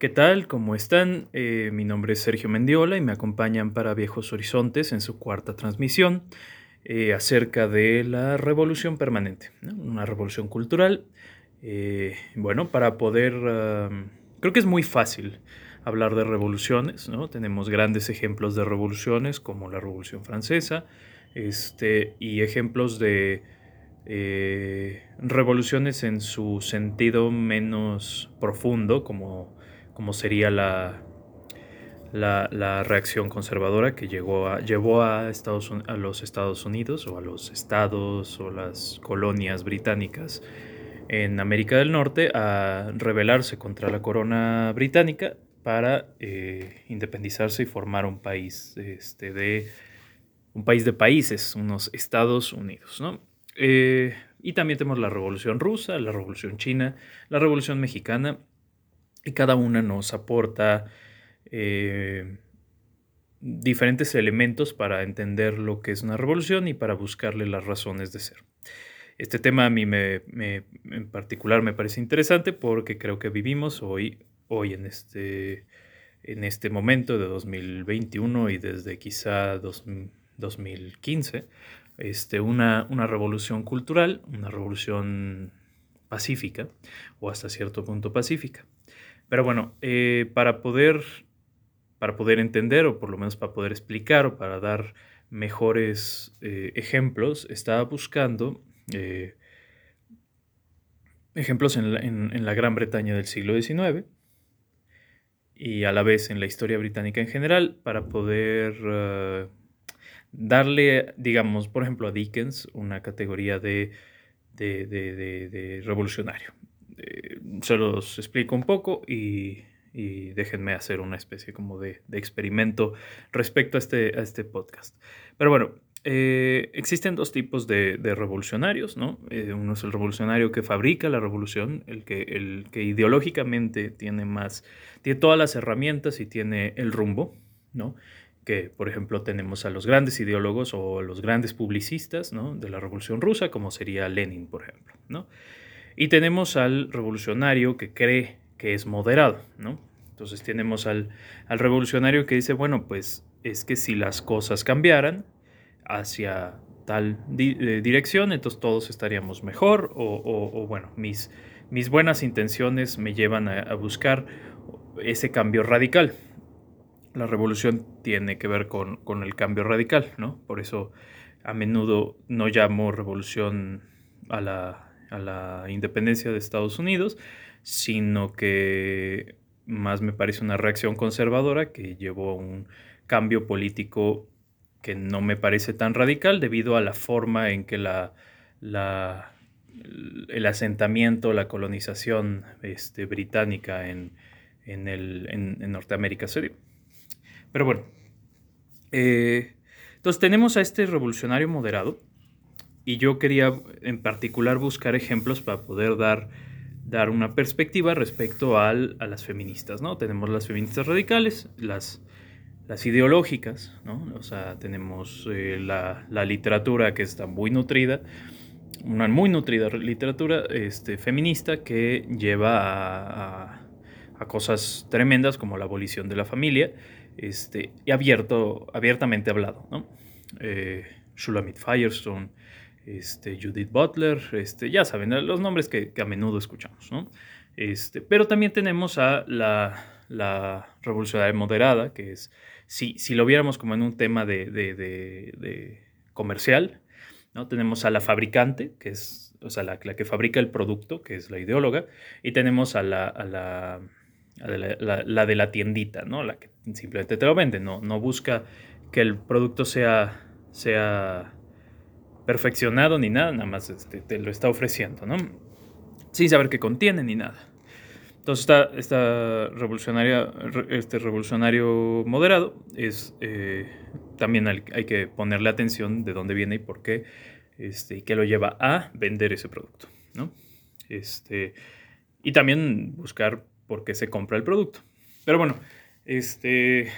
¿Qué tal? ¿Cómo están? Eh, mi nombre es Sergio Mendiola y me acompañan para Viejos Horizontes en su cuarta transmisión eh, acerca de la revolución permanente, una revolución cultural. Eh, bueno, para poder... creo que es muy fácil hablar de revoluciones, ¿no? Tenemos grandes ejemplos de revoluciones como la Revolución Francesa este, y ejemplos de revoluciones en su sentido menos profundo como como sería la, la, reacción conservadora que llegó a, llevó a, Estados, a los Estados Unidos o a los estados o las colonias británicas en América del Norte a rebelarse contra la corona británica para eh, independizarse y formar un país este, de un país de países, unos Estados Unidos, ¿no? Eh, y también tenemos la Revolución Rusa, la Revolución China, la Revolución Mexicana y cada una nos aporta eh, diferentes elementos para entender lo que es una revolución y para buscarle las razones de ser. Este tema a mí me, en particular me parece interesante porque creo que vivimos hoy, hoy en, este, en este momento de 2021 y desde quizá 2015 este, una, una revolución cultural, una revolución pacífica o hasta cierto punto pacífica. Pero bueno, eh, para, poder, para poder entender o por lo menos para poder explicar o para dar mejores eh, ejemplos, estaba buscando eh, ejemplos en la, Gran Bretaña del siglo XIX y a la vez en la historia británica en general para poder darle, digamos, por ejemplo, a Dickens una categoría de, de revolucionario. Eh, se los explico un poco y, déjenme hacer una especie como de, experimento respecto a este, a este podcast. Pero bueno, eh, existen dos tipos de, revolucionarios, ¿no? Eh, uno es el revolucionario que fabrica la revolución, el que, el que ideológicamente tiene más, tiene todas las herramientas y tiene el rumbo, ¿no? Que, por ejemplo, tenemos a los grandes ideólogos o los grandes publicistas, ¿no? De la revolución rusa, como sería Lenin, por ejemplo, ¿no? Y tenemos al revolucionario que cree que es moderado, ¿no? Entonces tenemos al, revolucionario que dice, bueno, pues es que si las cosas cambiaran hacia tal eh, dirección, entonces todos estaríamos mejor o, bueno, mis, mis buenas intenciones me llevan a, buscar ese cambio radical. La revolución tiene que ver con, con, el cambio radical, ¿no? Por eso a menudo no llamo revolución a la a la independencia de Estados Unidos, sino que más me parece una reacción conservadora que llevó a un cambio político que no me parece tan radical debido a la forma en que la, la el asentamiento, la colonización este, británica en, en, el, en, Norteamérica se dio. Pero bueno, eh, entonces tenemos a este revolucionario moderado y yo quería en particular buscar ejemplos para poder dar, dar una perspectiva respecto al, a las feministas, ¿no? Tenemos las feministas radicales, las, las ideológicas, ¿no? O sea, tenemos eh, la, la, literatura que está muy nutrida, una muy nutrida literatura este, feminista que lleva a, a, cosas tremendas como la abolición de la familia este, y abierto, abiertamente hablado, ¿no? Eh, Shulamit Firestone, este, Judith Butler, este, ya saben, los nombres que, a menudo escuchamos, ¿no? Este, pero también tenemos a la, la revolucionaria moderada, que es, si, si lo viéramos como en un tema de, comercial, ¿no? Tenemos a la fabricante, que es, o sea, la, que fabrica el producto, que es la ideóloga, y tenemos a la, a la, la, de la tiendita, ¿no? La que simplemente te lo vende, no, no busca que el producto sea, sea perfeccionado ni nada, nada más este, te lo está ofreciendo, ¿no? Sin saber qué contiene ni nada. Entonces esta, esta revolucionaria, este revolucionario moderado es eh, también hay, que ponerle atención de dónde viene y por qué este, y qué lo lleva a vender ese producto, ¿no? Este, y también buscar por qué se compra el producto. Pero bueno, este,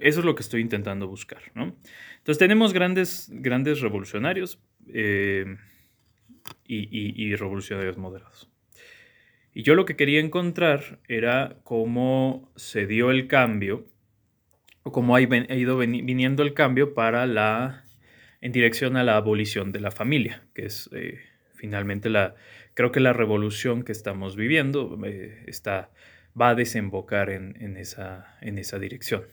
eso es lo que estoy intentando buscar, ¿no? Entonces tenemos grandes, grandes revolucionarios eh, y, revolucionarios moderados. Y yo lo que quería encontrar era cómo se dio el cambio, o cómo ha ido viniendo el cambio para la, en dirección a la abolición de la familia, que es eh, finalmente la, creo que la revolución que estamos viviendo eh, está, va a desembocar en, esa, en esa dirección.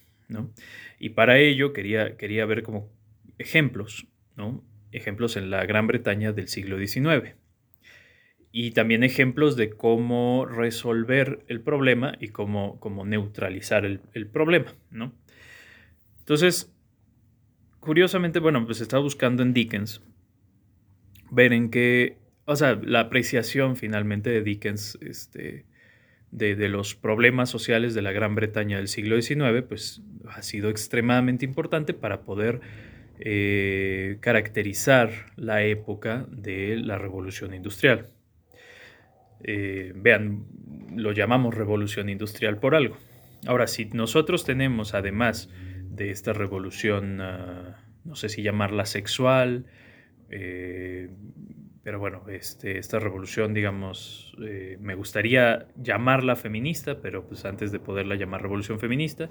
Y para ello quería, quería ver como ejemplos, ¿no? ejemplos en la Gran Bretaña del siglo XIX y también ejemplos de cómo resolver el problema y cómo, cómo neutralizar el, problema, ¿no? Entonces, curiosamente, bueno, pues estaba buscando en Dickens ver en qué, o sea, la apreciación finalmente de Dickens, este, de, los problemas sociales de la Gran Bretaña del siglo XIX, pues ha sido extremadamente importante para poder eh, caracterizar la época de la revolución industrial. Eh, vean, lo llamamos revolución industrial por algo. Ahora, si nosotros tenemos, además de esta revolución, ah, no sé si llamarla sexual, eh, pero bueno, este, esta revolución, digamos, eh, me gustaría llamarla feminista, pero pues antes de poderla llamar revolución feminista,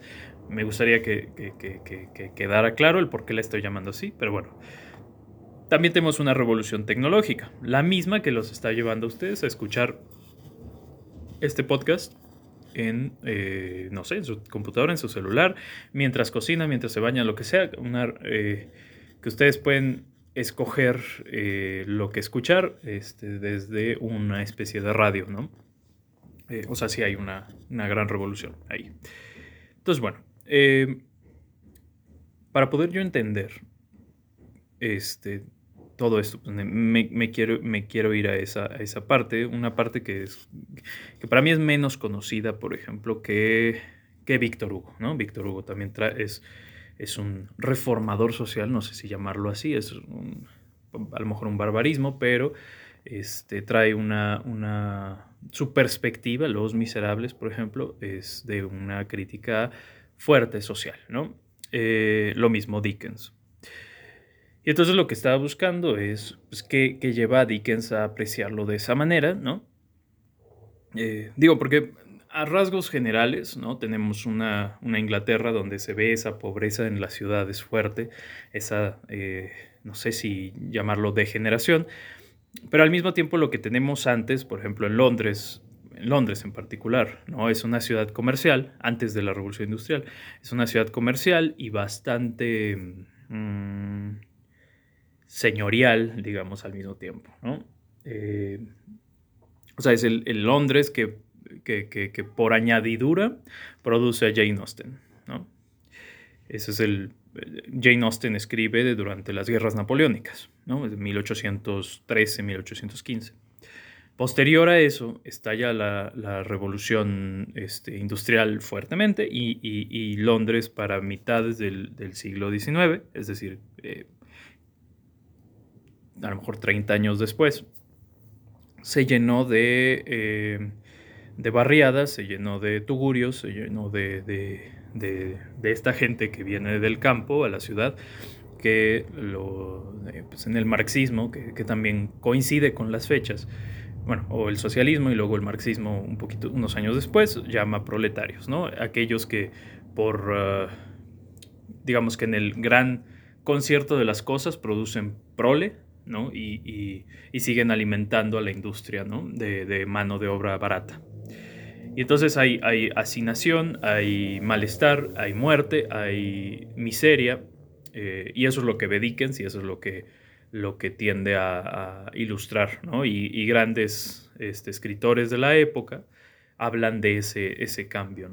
me gustaría que, que quedara claro el por qué la estoy llamando así, pero bueno, también tenemos una revolución tecnológica, la misma que los está llevando a ustedes a escuchar este podcast en, eh, no sé, en su computadora, en su celular, mientras cocina, mientras se baña, lo que sea, una, eh, que ustedes pueden escoger eh, lo que escuchar este, desde una especie de radio, ¿no? o sea, sí hay una, una, gran revolución ahí. Entonces, bueno, para poder yo entender este, todo esto. Pues, me, quiero, me quiero ir a esa, esa parte, una parte que, es, que para mí es menos conocida, por ejemplo, que, que Víctor Hugo. ¿no? Víctor Hugo también es, es un reformador social, no sé si llamarlo así, es a lo mejor un barbarismo, pero este, trae una, una... Su perspectiva, Los Miserables, por ejemplo, es de una crítica fuerte social, ¿no? Eh, lo mismo Dickens. Y entonces lo que estaba buscando es pues, qué, lleva a Dickens a apreciarlo de esa manera, ¿no? Eh, digo, porque a rasgos generales, ¿no? Tenemos una, Inglaterra donde se ve esa pobreza en las ciudades fuerte, esa, eh, no sé si llamarlo degeneración, pero al mismo tiempo lo que tenemos antes, por ejemplo en Londres, en Londres en particular, ¿no? Es una ciudad comercial, antes de la Revolución Industrial, es una ciudad comercial y bastante... Mm, señorial, digamos, al mismo tiempo. ¿no? Eh, o sea, es el, Londres que, que, por añadidura produce a Jane Austen. ¿no? Ese es el... Jane Austen escribe durante las guerras napoleónicas, ¿no? de 1813-1815. Posterior a eso, estalla la, la revolución este, industrial fuertemente y, Londres para mitades del, del siglo XIX, es decir, eh, a lo mejor 30 años después, se llenó de, eh, de barriadas, se llenó de tugurios, se llenó de, de, esta gente que viene del campo a la ciudad, que lo, eh, pues en el marxismo, que, también coincide con las fechas, bueno, o el socialismo y luego el marxismo un poquito, unos años después, llama proletarios, ¿no? Aquellos que por, uh, digamos que en el gran concierto de las cosas producen prole, y, siguen alimentando a la industria de, mano de obra barata. Y entonces hay, hay hacinación, hay malestar, hay muerte, hay miseria, eh, y eso es lo que ve Dickens y eso es lo que, lo que tiende a, ilustrar, Y, grandes este, escritores de la época hablan de ese, ese cambio,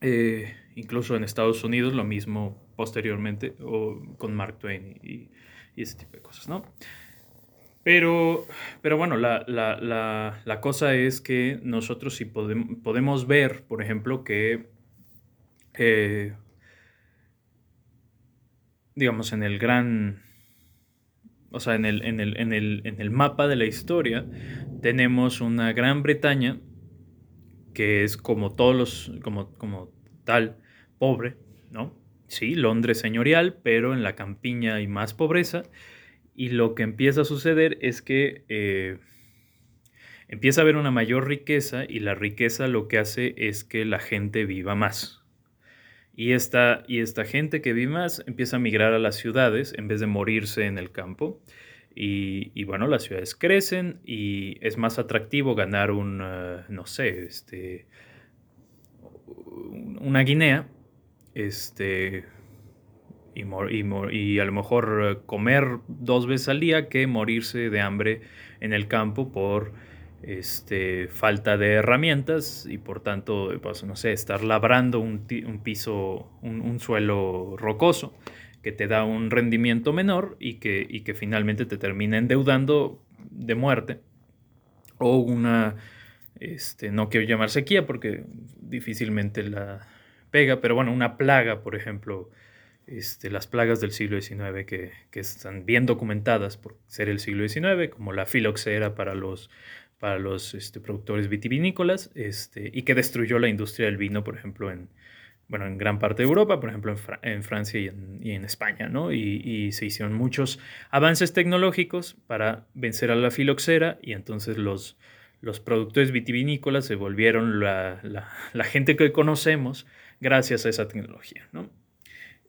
eh, incluso en Estados Unidos lo mismo posteriormente o con Mark Twain y, y ese tipo de cosas, ¿no? Pero, pero bueno, la, cosa es que nosotros sí podemos ver, por ejemplo, que, eh, digamos, en el gran, o sea, en el, en, el, mapa de la historia, tenemos una Gran Bretaña que es como todos los, como, como tal, pobre, ¿no? sí, Londres señorial, pero en la campiña hay más pobreza. Y lo que empieza a suceder es que eh, empieza a haber una mayor riqueza y la riqueza lo que hace es que la gente viva más. Y esta, y esta gente que vive más empieza a migrar a las ciudades en vez de morirse en el campo. Y, bueno, las ciudades crecen y es más atractivo ganar un, no sé, este, una guinea, este, y, y, a lo mejor eh, comer dos veces al día que morirse de hambre en el campo por este, falta de herramientas y por tanto, pues, no sé, estar labrando un, piso, un, suelo rocoso que te da un rendimiento menor y que, y que finalmente te termina endeudando de muerte o una, este, no quiero llamar sequía porque difícilmente la pega, pero bueno, una plaga, por ejemplo, este, las plagas del siglo XIX que, están bien documentadas por ser el siglo XIX, como la filoxera para los, para los este, productores vitivinícolas, este, y que destruyó la industria del vino, por ejemplo, en, bueno, en gran parte de Europa, por ejemplo, en, Francia y en, España, ¿no? Y, se hicieron muchos avances tecnológicos para vencer a la filoxera y entonces los, los productores vitivinícolas se volvieron la, la gente que conocemos gracias a esa tecnología, ¿no?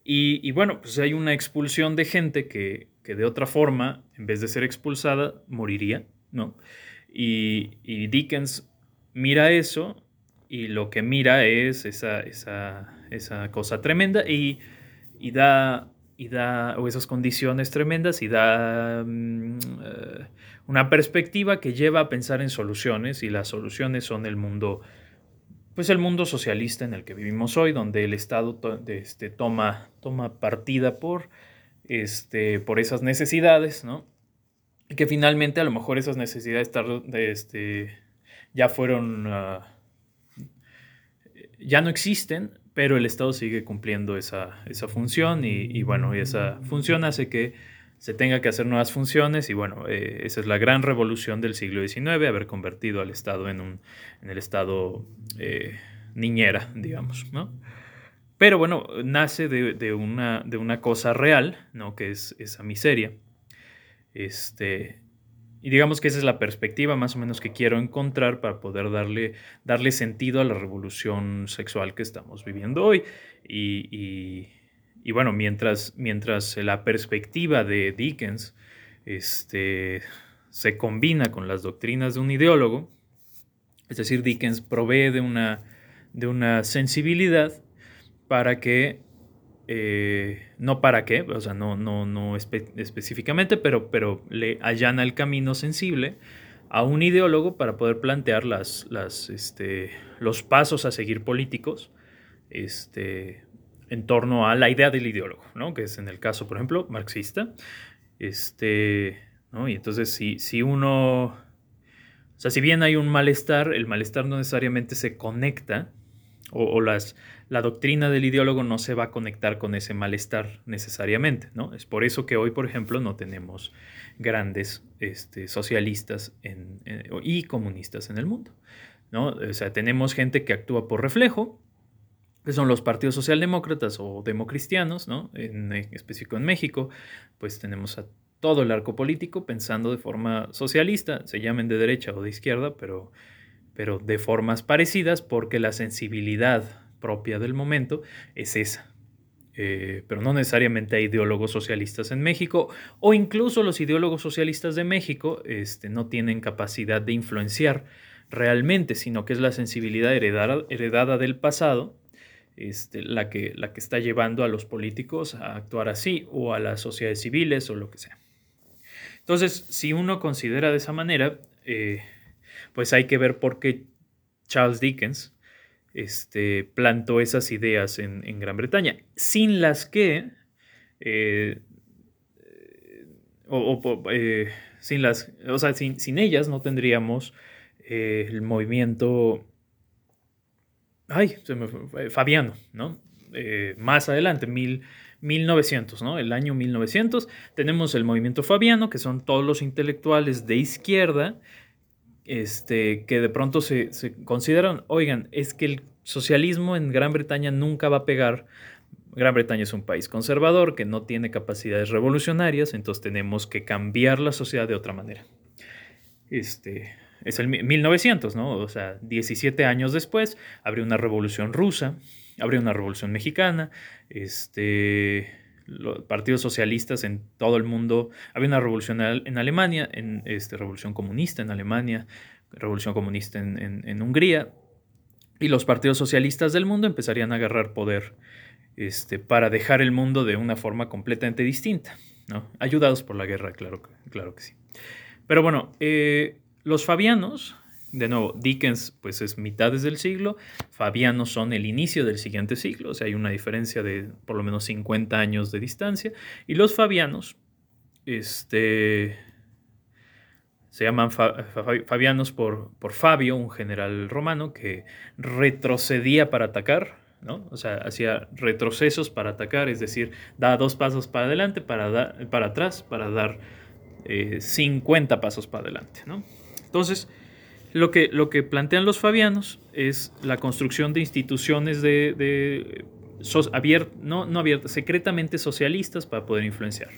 Y, bueno, pues hay una expulsión de gente que, de otra forma, en vez de ser expulsada, moriría, ¿no? Y, Dickens mira eso y lo que mira es esa, esa, cosa tremenda y, da, y da, o esas condiciones tremendas y da mm, eh, una perspectiva que lleva a pensar en soluciones y las soluciones son el mundo pues el mundo socialista en el que vivimos hoy, donde el Estado este, toma, toma partida por, este, por esas necesidades, ¿no? Y que finalmente a lo mejor esas necesidades este, ya fueron, ah, ya no existen, pero el Estado sigue cumpliendo esa, esa función y, y, bueno, esa función hace que se tenga que hacer nuevas funciones y bueno, eh, esa es la gran revolución del siglo XIX, haber convertido al Estado en, un, en el Estado eh, niñera, digamos, ¿no? Pero bueno, nace de, una, de una cosa real, ¿no? Que es esa miseria. Este, y digamos que esa es la perspectiva más o menos que quiero encontrar para poder darle, darle sentido a la revolución sexual que estamos viviendo hoy. y bueno, mientras, mientras la perspectiva de Dickens este, se combina con las doctrinas de un ideólogo, es decir, Dickens provee de una, de una sensibilidad para que, eh, no para qué, o sea, no, no, no específicamente, pero, pero le allana el camino sensible a un ideólogo para poder plantear las, las, este, los pasos a seguir políticos este, en torno a la idea del ideólogo, ¿no? que es en el caso, por ejemplo, marxista. Este, ¿no? Y entonces, si, si uno, o sea, si bien hay un malestar, el malestar no necesariamente se conecta, o, las, la doctrina del ideólogo no se va a conectar con ese malestar necesariamente, ¿no? Es por eso que hoy, por ejemplo, no tenemos grandes este, socialistas y comunistas en el mundo, ¿no? O sea, tenemos gente que actúa por reflejo, que son los partidos socialdemócratas o democristianos, ¿no? En específico en México, pues tenemos a todo el arco político pensando de forma socialista, se llamen de derecha o de izquierda, pero, pero de formas parecidas porque la sensibilidad propia del momento es esa. Eh, pero no necesariamente hay ideólogos socialistas en México, o incluso los ideólogos socialistas de México este, no tienen capacidad de influenciar realmente, sino que es la sensibilidad heredada del pasado este, la, que, la que está llevando a los políticos a actuar así o a las sociedades civiles o lo que sea. Entonces, si uno considera de esa manera, eh, pues hay que ver por qué Charles Dickens este, plantó esas ideas en, Gran Bretaña, sin las que, eh, o, eh, sin las, o sea, sin, sin ellas no tendríamos el movimiento ay, fue, Fabiano, ¿no? Eh, más adelante, mil, 1900, ¿no? El año 1900, tenemos el movimiento Fabiano, que son todos los intelectuales de izquierda, este, que de pronto se, se consideran, oigan, es que el socialismo en Gran Bretaña nunca va a pegar. Gran Bretaña es un país conservador que no tiene capacidades revolucionarias, entonces tenemos que cambiar la sociedad de otra manera. Este, es el 1900, ¿no? O sea, 17 años después, habría una revolución rusa, habría una revolución mexicana, este, los partidos socialistas en todo el mundo, había una revolución en Alemania, en, este, revolución comunista en Alemania, revolución comunista en, en, Hungría, y los partidos socialistas del mundo empezarían a agarrar poder este, para dejar el mundo de una forma completamente distinta, ¿no? ayudados por la guerra, claro, claro que sí. Pero bueno, eh, los fabianos, de nuevo, Dickens pues es mitades del siglo, fabianos son el inicio del siguiente siglo, o sea, hay una diferencia de por lo menos 50 años de distancia, y los fabianos, este, se llaman fabianos por, por Fabio, un general romano que retrocedía para atacar, ¿no? O sea, hacía retrocesos para atacar, es decir, da dos pasos para adelante, para, para atrás, para dar 50 eh, pasos para adelante, ¿no? Entonces, lo que, lo que plantean los fabianos es la construcción de instituciones de, no, no abiertas, secretamente socialistas para poder influenciar.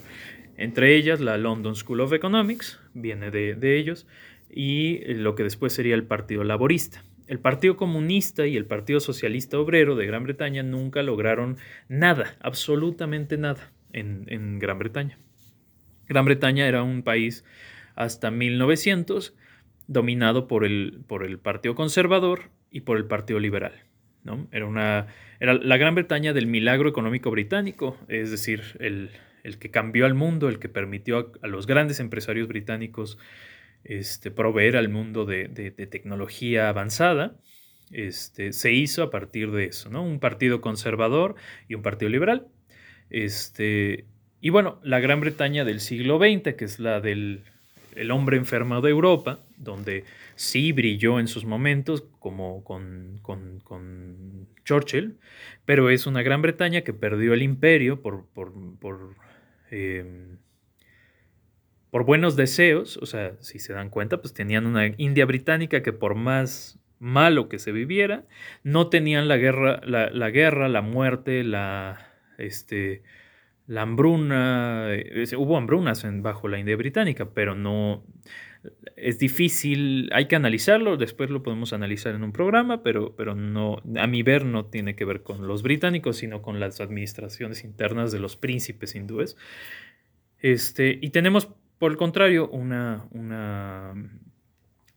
Entre ellas, la London School of Economics, viene de, de ellos, y lo que después sería el Partido Laborista. El Partido Comunista y el Partido Socialista Obrero de Gran Bretaña nunca lograron nada, absolutamente nada, en, en Gran Bretaña. Gran Bretaña era un país hasta 1900 dominado por el, por el Partido Conservador y por el Partido Liberal. ¿no? Era, una, era la Gran Bretaña del milagro económico británico, es decir, el, que cambió al mundo, el que permitió a, los grandes empresarios británicos este, proveer al mundo de, tecnología avanzada. Este, se hizo a partir de eso, ¿no? Un partido conservador y un partido liberal. Este, y bueno, la Gran Bretaña del siglo XX, que es la del el hombre enfermo de Europa, donde sí brilló en sus momentos, como con, con, Churchill, pero es una Gran Bretaña que perdió el imperio por, por, por, em, por buenos deseos, o sea, si se dan cuenta, pues tenían una India británica que por más malo que se viviera, no tenían la guerra, la, la guerra, la muerte, la, este, la hambruna, eh, hubo hambrunas en, bajo la India británica, pero no es difícil, hay que analizarlo, después lo podemos analizar en un programa, pero, pero no, a mi ver no tiene que ver con los británicos, sino con las administraciones internas de los príncipes hindúes. Este, y tenemos, por el contrario, una, una,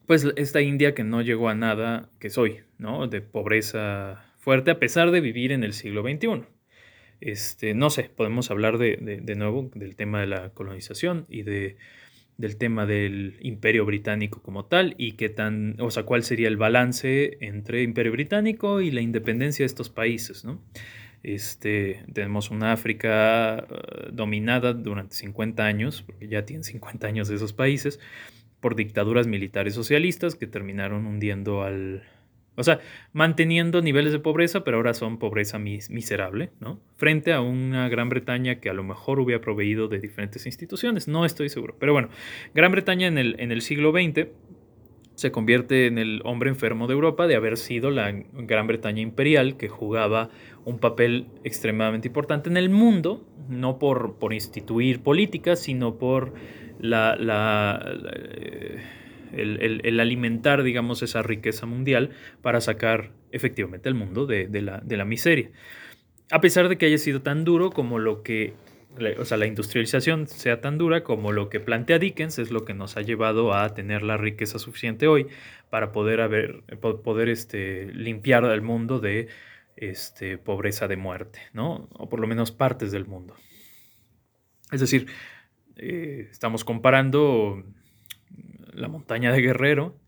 pues esta India que no llegó a nada, que soy, ¿no? De pobreza fuerte, a pesar de vivir en el siglo XXI. Este, no sé, podemos hablar de, de, nuevo del tema de la colonización y de, del tema del imperio británico como tal y qué tan, o sea, cuál sería el balance entre imperio británico y la independencia de estos países, ¿no? Este, tenemos una África eh, dominada durante 50 años, porque ya tienen 50 años de esos países, por dictaduras militares socialistas que terminaron hundiendo al, o sea, manteniendo niveles de pobreza, pero ahora son pobreza miserable, ¿no? Frente a una Gran Bretaña que a lo mejor hubiera proveído de diferentes instituciones, no estoy seguro. Pero bueno, Gran Bretaña en el, en el siglo XX se convierte en el hombre enfermo de Europa de haber sido la Gran Bretaña imperial que jugaba un papel extremadamente importante en el mundo, no por, por instituir políticas, sino por la, la eh, el, alimentar, digamos, esa riqueza mundial para sacar efectivamente al mundo de, la, miseria. A pesar de que haya sido tan duro como lo que, o sea, la industrialización sea tan dura como lo que plantea Dickens es lo que nos ha llevado a tener la riqueza suficiente hoy para poder, haber, poder este, limpiar al mundo de este, pobreza de muerte, ¿no? O por lo menos partes del mundo. Es decir, eh, estamos comparando la montaña de Guerrero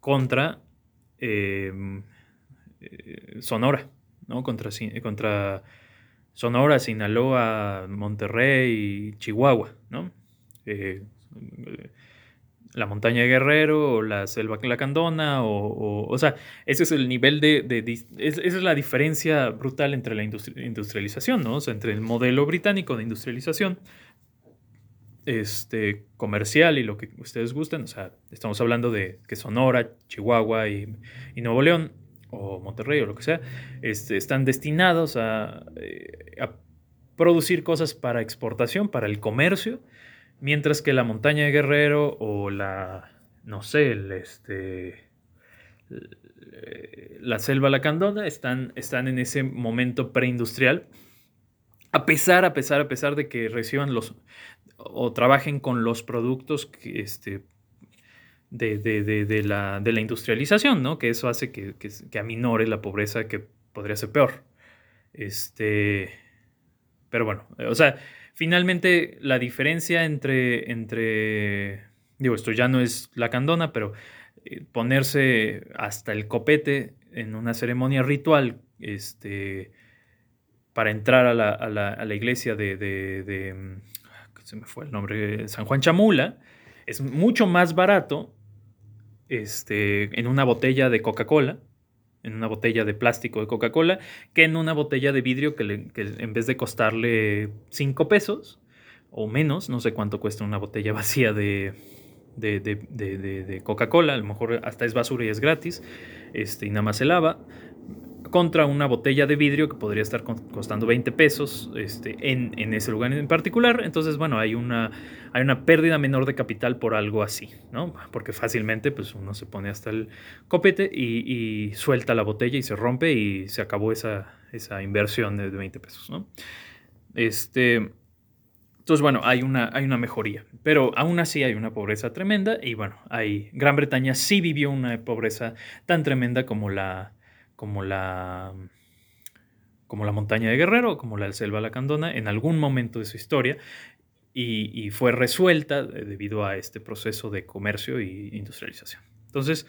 contra em, eh, Sonora, ¿no? Contra, contra Sonora, Sinaloa, Monterrey, Chihuahua, ¿no? Eh, la montaña de Guerrero o la selva Lacandona o, o, o sea, ese es el nivel de, esa es la diferencia brutal entre la industrialización, ¿no? O sea, entre el modelo británico de industrialización este, comercial y lo que ustedes gusten. O sea, estamos hablando de que Sonora, Chihuahua y, Nuevo León o Monterrey o lo que sea, este, están destinados a, eh, a, producir cosas para exportación, para el comercio, mientras que la montaña de Guerrero o la, no sé, el, este, la selva lacandona están, están en ese momento preindustrial. A pesar, a pesar, a pesar de que reciban los o trabajen con los productos que, este, de, la, de, la, industrialización, ¿no? Que eso hace que, que, aminore la pobreza que podría ser peor. Este, pero bueno, o sea, finalmente la diferencia entre, entre, digo, esto ya no es la candona, pero eh, ponerse hasta el copete en una ceremonia ritual, este, para entrar a la, a la, a la iglesia de, de, se me fue el nombre, San Juan Chamula, es mucho más barato este, en una botella de Coca-Cola, en una botella de plástico de Coca-Cola, que en una botella de vidrio que, en vez de costarle 5 pesos o menos, no sé cuánto cuesta una botella vacía de, de, de Coca-Cola, a lo mejor hasta es basura y es gratis, este, y nada más se lava, contra una botella de vidrio que podría estar costando 20 pesos este, en, ese lugar en particular. Entonces, bueno, hay una, hay una pérdida menor de capital por algo así, ¿no? Porque fácilmente pues uno se pone hasta el copete y, suelta la botella y se rompe y se acabó esa, esa inversión de 20 pesos, ¿no? Este... Entonces, bueno, hay una, hay una mejoría, pero aún así hay una pobreza tremenda y bueno, hay, Gran Bretaña sí vivió una pobreza tan tremenda como la, como la, como la montaña de Guerrero, como la selva lacandona, en algún momento de su historia, y, fue resuelta debido a este proceso de comercio e industrialización. Entonces,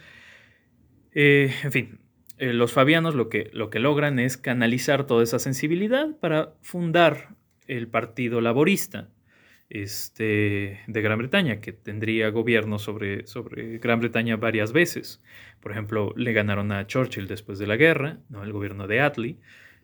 eh, en fin, eh, los fabianos lo que, lo que logran es canalizar toda esa sensibilidad para fundar el Partido Laborista, este, de Gran Bretaña, que tendría gobierno sobre, sobre Gran Bretaña varias veces. Por ejemplo, le ganaron a Churchill después de la guerra, ¿no? el gobierno de Attlee,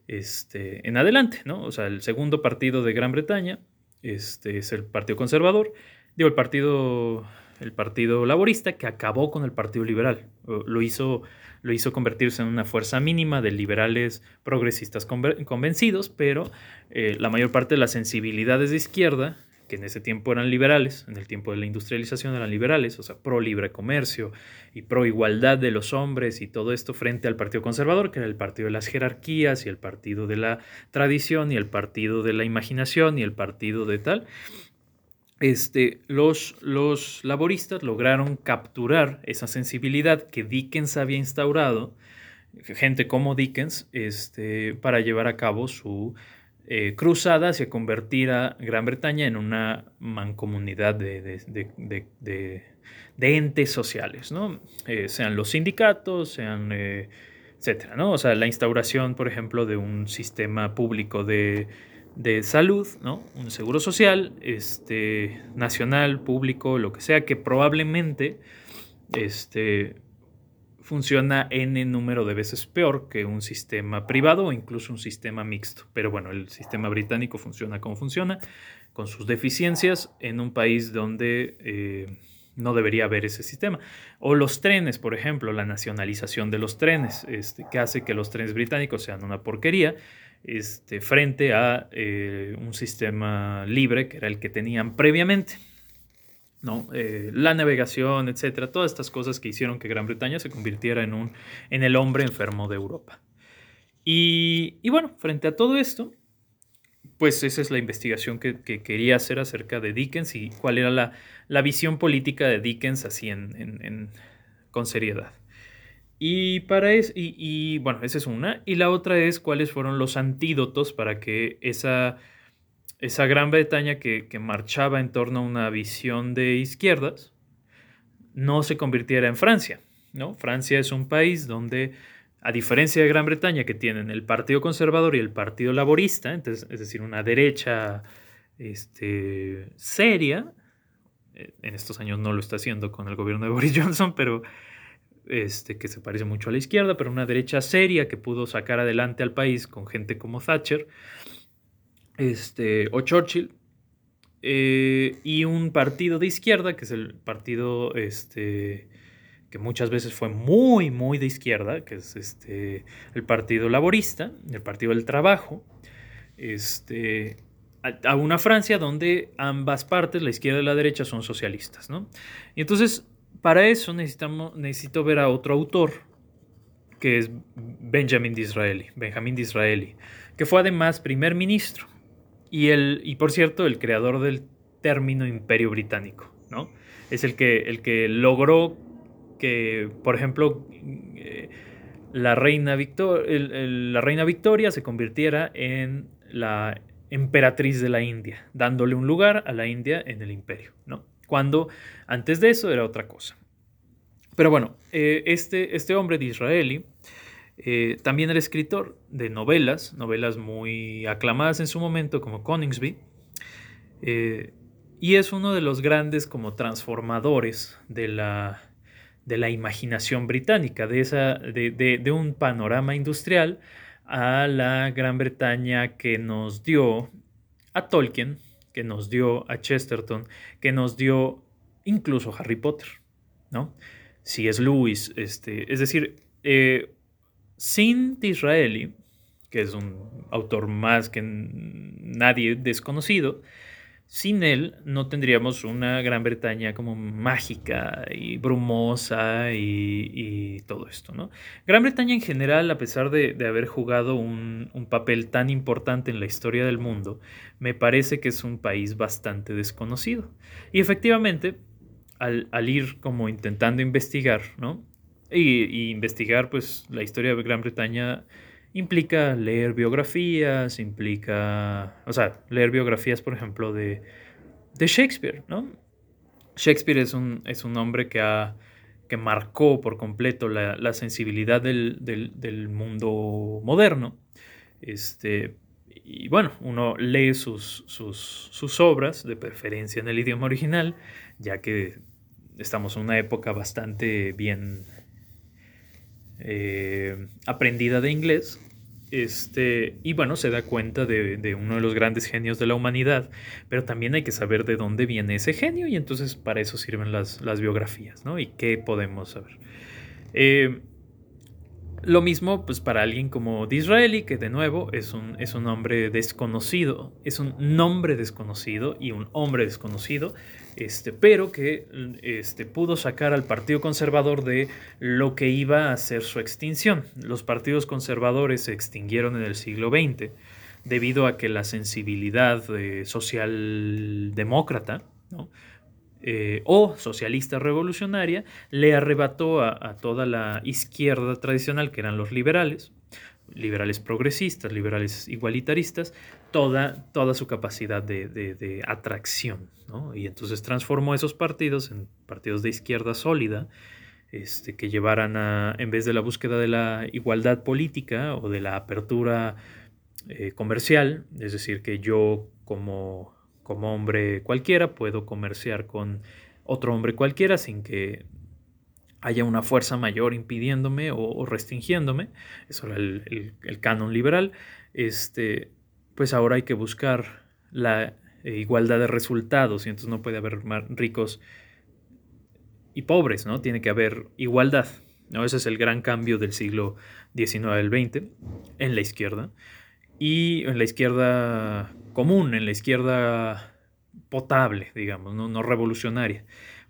este, en adelante. ¿no? O sea, el segundo partido de Gran Bretaña este, es el Partido Conservador, digo, el Partido, el partido Laborista, que acabó con el Partido Liberal. Lo hizo, lo hizo convertirse en una fuerza mínima de liberales progresistas convencidos, pero eh, la mayor parte de las sensibilidades de izquierda que en ese tiempo eran liberales, en el tiempo de la industrialización eran liberales, o sea, pro libre comercio y pro igualdad de los hombres y todo esto frente al Partido Conservador, que era el partido de las jerarquías y el partido de la tradición y el partido de la imaginación y el partido de tal. Este, los, los laboristas lograron capturar esa sensibilidad que Dickens había instaurado, gente como Dickens, este, para llevar a cabo su eh, cruzada hacia convertir a Gran Bretaña en una mancomunidad de, entes sociales, ¿no? Eh, sean los sindicatos, sean, eh, etcétera, ¿no? O sea, la instauración, por ejemplo, de un sistema público de, salud, ¿no? Un seguro social, este, nacional, público, lo que sea, que probablemente este, funciona n número de veces peor que un sistema privado o incluso un sistema mixto. Pero bueno, el sistema británico funciona como funciona, con sus deficiencias en un país donde eh, no debería haber ese sistema. O los trenes, por ejemplo, la nacionalización de los trenes, este, que hace que los trenes británicos sean una porquería. Este, frente a eh, un sistema libre que era el que tenían previamente. ¿No? Eh, la navegación, etcétera, todas estas cosas que hicieron que Gran Bretaña se convirtiera en, un, en el hombre enfermo de Europa. Y, bueno, frente a todo esto, pues esa es la investigación que, quería hacer acerca de Dickens y cuál era la, visión política de Dickens así en, con seriedad. Y, para es, y bueno, esa es una. Y la otra es cuáles fueron los antídotos para que esa esa Gran Bretaña que, marchaba en torno a una visión de izquierdas no se convirtiera en Francia. ¿no? Francia es un país donde, a diferencia de Gran Bretaña, que tienen el Partido Conservador y el Partido Laborista, entonces, es decir, una derecha este, seria, eh, en estos años no lo está haciendo con el gobierno de Boris Johnson, pero este, que se parece mucho a la izquierda, pero una derecha seria que pudo sacar adelante al país con gente como Thatcher este, o Churchill, eh, y un partido de izquierda, que es el partido este, que muchas veces fue muy, muy de izquierda, que es este, el Partido Laborista, el Partido del Trabajo, este, a, una Francia donde ambas partes, la izquierda y la derecha, son socialistas. ¿no? Y entonces, para eso necesitamos, necesito ver a otro autor, que es Benjamin Disraeli, Benjamin Disraeli, que fue además primer ministro y, el, y por cierto el creador del término imperio británico, ¿no? Es el que, el que logró que, por ejemplo, eh, la, reina Victor, la reina Victoria se convirtiera en la emperatriz de la India, dándole un lugar a la India en el imperio, ¿no? Cuando antes de eso era otra cosa. Pero bueno, eh, este, este hombre de Israeli eh, también era escritor de novelas, novelas muy aclamadas en su momento como Coningsby, eh, y es uno de los grandes como transformadores de la, de la imaginación británica, de, esa, de, de un panorama industrial a la Gran Bretaña que nos dio a Tolkien, que nos dio a Chesterton, que nos dio incluso Harry Potter, ¿no? Si es Lewis, este, es decir, eh, sin Disraeli, que es un autor más que nadie desconocido, sin él no tendríamos una Gran Bretaña como mágica y brumosa y, todo esto, ¿no? Gran Bretaña en general, a pesar de, haber jugado un, papel tan importante en la historia del mundo, me parece que es un país bastante desconocido. Y efectivamente, al, ir como intentando investigar, ¿no? Y, investigar pues la historia de Gran Bretaña implica leer biografías, implica, o sea, leer biografías, por ejemplo, de, de Shakespeare, ¿no? Shakespeare es un, es un hombre que, ha, que marcó por completo la, sensibilidad del, mundo moderno. Este, y bueno, uno lee sus, sus, obras, de preferencia en el idioma original, ya que estamos en una época bastante bien eh, aprendida de inglés. Este, y bueno, se da cuenta de, uno de los grandes genios de la humanidad, pero también hay que saber de dónde viene ese genio y entonces para eso sirven las, biografías, ¿no? Y qué podemos saber. Eh, lo mismo pues para alguien como Disraeli, que de nuevo es un, es un hombre desconocido, es un nombre desconocido y un hombre desconocido, este, pero que este, pudo sacar al Partido Conservador de lo que iba a ser su extinción. Los partidos conservadores se extinguieron en el siglo XX debido a que la sensibilidad eh, socialdemócrata. Eh, o socialista revolucionaria le arrebató a, toda la izquierda tradicional, que eran los liberales, liberales progresistas, liberales igualitaristas, toda, toda su capacidad de, atracción. Y entonces transformó esos partidos en partidos de izquierda sólida, este, que llevaran a, en vez de la búsqueda de la igualdad política o de la apertura eh, comercial, es decir, que yo como como hombre cualquiera, puedo comerciar con otro hombre cualquiera sin que haya una fuerza mayor impidiéndome o, restringiéndome. Eso era el, canon liberal. Este, pues ahora hay que buscar la igualdad de resultados y entonces no puede haber ricos y pobres, ¿no? Tiene que haber igualdad. ¿no? Ese es el gran cambio del siglo XIX al XX en la izquierda. Y en la izquierda común, en la izquierda potable, digamos, no, revolucionaria.